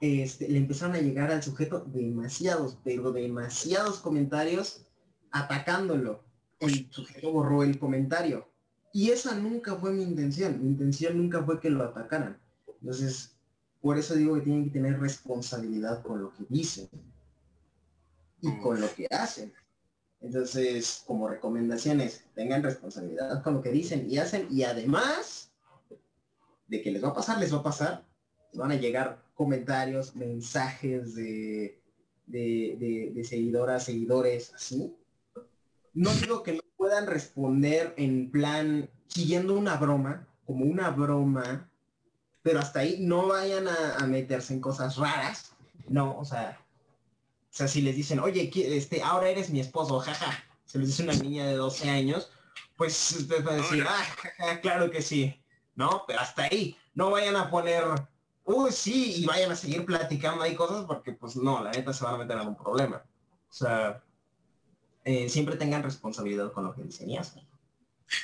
este, le empezaron a llegar al sujeto demasiados, pero demasiados comentarios atacándolo. El sujeto borró el comentario. Y esa nunca fue mi intención. Mi intención nunca fue que lo atacaran. Entonces, por eso digo que tienen que tener responsabilidad con lo que dicen y con lo que hacen. Entonces, como recomendaciones, tengan responsabilidad con lo que dicen y hacen y además de que les va a pasar, les va a pasar, van a llegar comentarios, mensajes de, de, de, de seguidoras, seguidores, así. No digo que no puedan responder en plan siguiendo una broma, como una broma, pero hasta ahí no vayan a, a meterse en cosas raras, no, o sea, o sea, si les dicen, oye, este, ahora eres mi esposo, jaja, se les dice una niña de 12 años, pues ustedes van a decir, ah, jaja, claro que sí, ¿no? Pero hasta ahí, no vayan a poner, uy, sí, y vayan a seguir platicando ahí cosas, porque pues no, la neta se van a meter en un problema. O sea, eh, siempre tengan responsabilidad con lo que.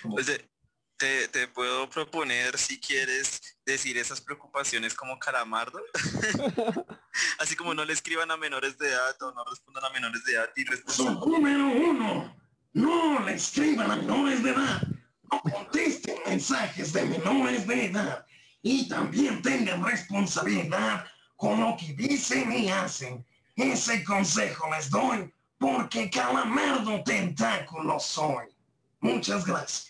Como- Pues de- te, te puedo proponer si quieres decir esas preocupaciones como calamardo. Así como no le escriban a menores de edad o no respondan a menores de edad y respondan. Número uno. No le escriban a menores de edad. No contesten mensajes de menores de edad. Y también tengan responsabilidad con lo que dicen y hacen. Ese consejo les doy porque calamardo tentáculo soy. Muchas gracias.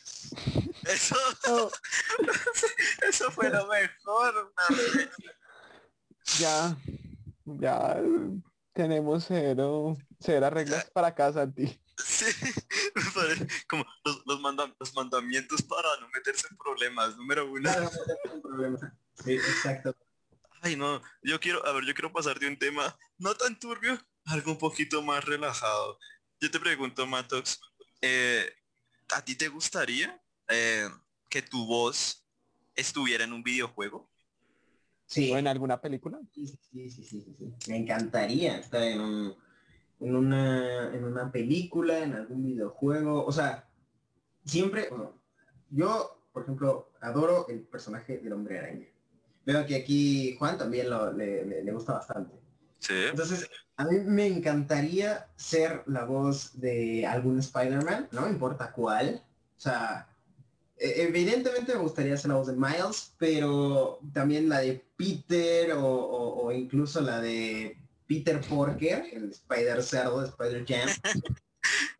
Eso, Oh, eso fue lo mejor. ya, ya tenemos cero, cero reglas para acá, Santi. Sí, me parece como los, los, manda- los mandamientos para no meterse en problemas. Número uno. Claro, no hay problema. Sí, exacto. Ay, no, yo quiero, a ver, yo quiero pasar de un tema no tan turbio a algo un poquito más relajado. Yo te pregunto, Matox, eh, ¿a ti te gustaría eh, que tu voz estuviera en un videojuego? Sí. ¿O en alguna película? Sí, sí, sí, sí, sí, sí. Me encantaría estar en, un, en, una, en una película, en algún videojuego. O sea, siempre, bueno, yo, por ejemplo, adoro el personaje del hombre araña. Veo que aquí Juan también lo, le, le- le gusta bastante. Sí. Entonces, a mí me encantaría ser la voz de algún Spider-Man, no importa cuál. O sea, e- evidentemente me gustaría ser la voz de Miles, pero también la de Peter o, o- o incluso la de Peter Porker, el Spider Cerdo, Spider Jam.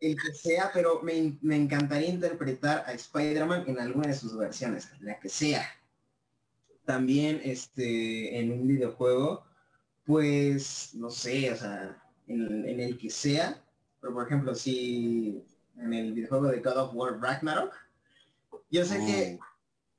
El que sea, pero me, me encantaría interpretar a Spider-Man en alguna de sus versiones, la que sea. También este, en un videojuego, pues, no sé, o sea, en, en el que sea, pero por ejemplo, si en el videojuego de God of War Ragnarok, yo sé que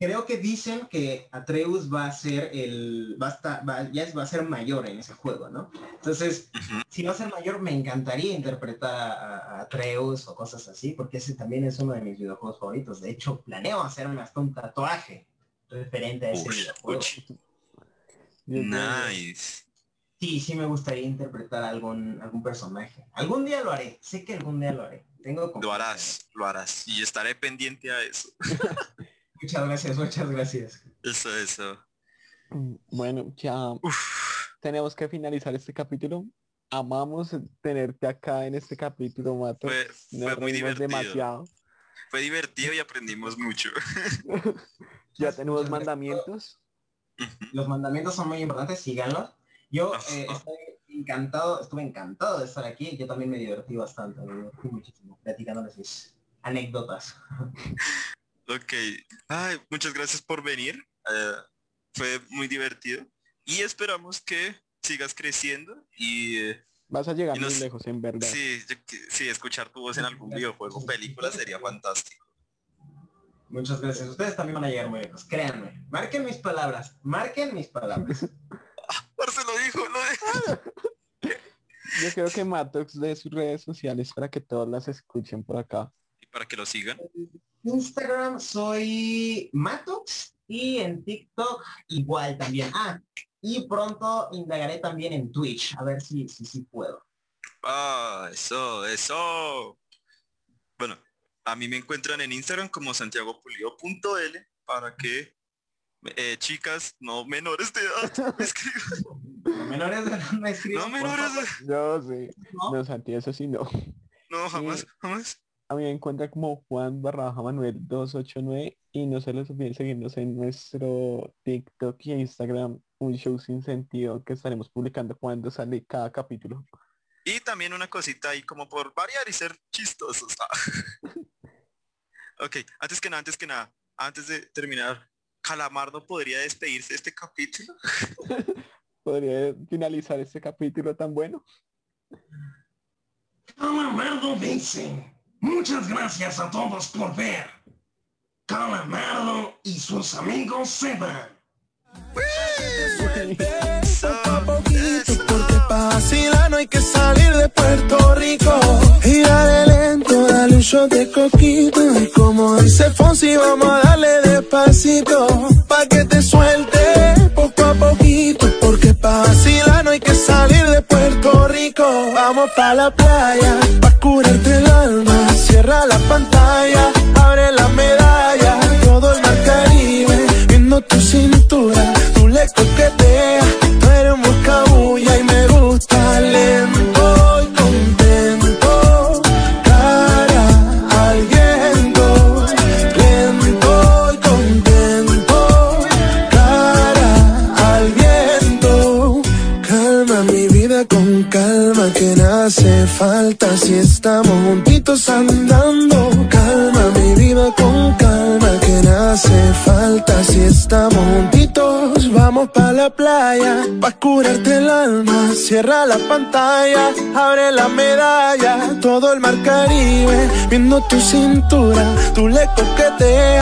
creo que dicen que Atreus va a ser el, va a estar, va- ya es- va a ser mayor en ese juego, ¿no? Entonces, si va a ser mayor, me encantaría interpretar a, a- Atreus o cosas así, porque ese también es uno de mis videojuegos favoritos. De hecho, planeo hacerme hasta un tatuaje referente a ese videojuego. uch, creo- Nice. Sí, sí me gustaría interpretar algún, algún personaje. Algún día lo haré, sé que algún día lo haré. Tengo Lo harás, lo harás. Y estaré pendiente a eso. Muchas gracias, muchas gracias. Eso, eso. Bueno, ya Uf. tenemos que finalizar este capítulo. Amamos tenerte acá en este capítulo, Mato. Fue, Nos fue muy divertido. demasiado. Fue divertido y aprendimos mucho. Ya tenemos mandamientos. Los mandamientos son muy importantes, síganlos. Yo eh, estoy encantado, estuve encantado de estar aquí. Yo también me divertí bastante, me divertí muchísimo, platicándoles mis anécdotas. Ok. Ay, muchas gracias por venir. Eh, fue muy divertido. Y esperamos que sigas creciendo y eh, Vas a llegar Y muy nos- lejos, en verdad. sí, yo sí, escuchar tu voz en algún videojuego o película sería fantástico. Muchas gracias. Ustedes también van a llegar muy lejos, créanme. Marquen mis palabras, marquen mis palabras. Parce lo dijo, lo dijo. Yo creo que Matox de sus redes sociales para que todos las escuchen por acá. Para que lo sigan. Instagram soy Matox y en TikTok igual también. Ah, y pronto indagaré también en Twitch, a ver si si, si puedo. Ah, eso, eso. Bueno, a mí me encuentran en Instagram como santiagopulido.l para que eh, chicas no menores de edad me escriban. Los menores de edad me escriben, No menores de Yo sí. ¿no? No, Santi, eso sí no. No, jamás, jamás. A mí me encuentra como Juan barraja Manuel 289 y no se les olviden seguirnos en nuestro TikTok y Instagram, un show sin sentido que estaremos publicando cuando sale cada capítulo. Y también una cosita ahí como por variar y ser chistosos. ah. ok, antes que nada, antes que nada, antes de terminar, Calamardo podría despedirse de este capítulo. ¿Podría finalizar este capítulo tan bueno? Calamardo dice, muchas gracias a todos por ver. Calamardo y sus amigos se van. A poquito, porque pa' vacilar no hay que salir de Puerto Rico. Dale lento, dale un shot de coquito. Y como dice Fonsi, vamos a darle despacito. Pa' que te suelte, poco a poquito. Porque pa' vacilar no hay que salir Vamos pa' la playa, pa' curarte el alma. Cierra la pantalla, abre la medalla. Todo el mar Caribe, viendo tu cintura. Tú le coqueteas, tú eres moscabulla y si estamos juntitos andando. Calma mi vida con calma que nada hace falta si estamos juntitos. Vamos pa la playa pa curarte el alma. Cierra la pantalla, abre la medalla. Todo el mar Caribe viendo tu cintura, tú le coqueteas.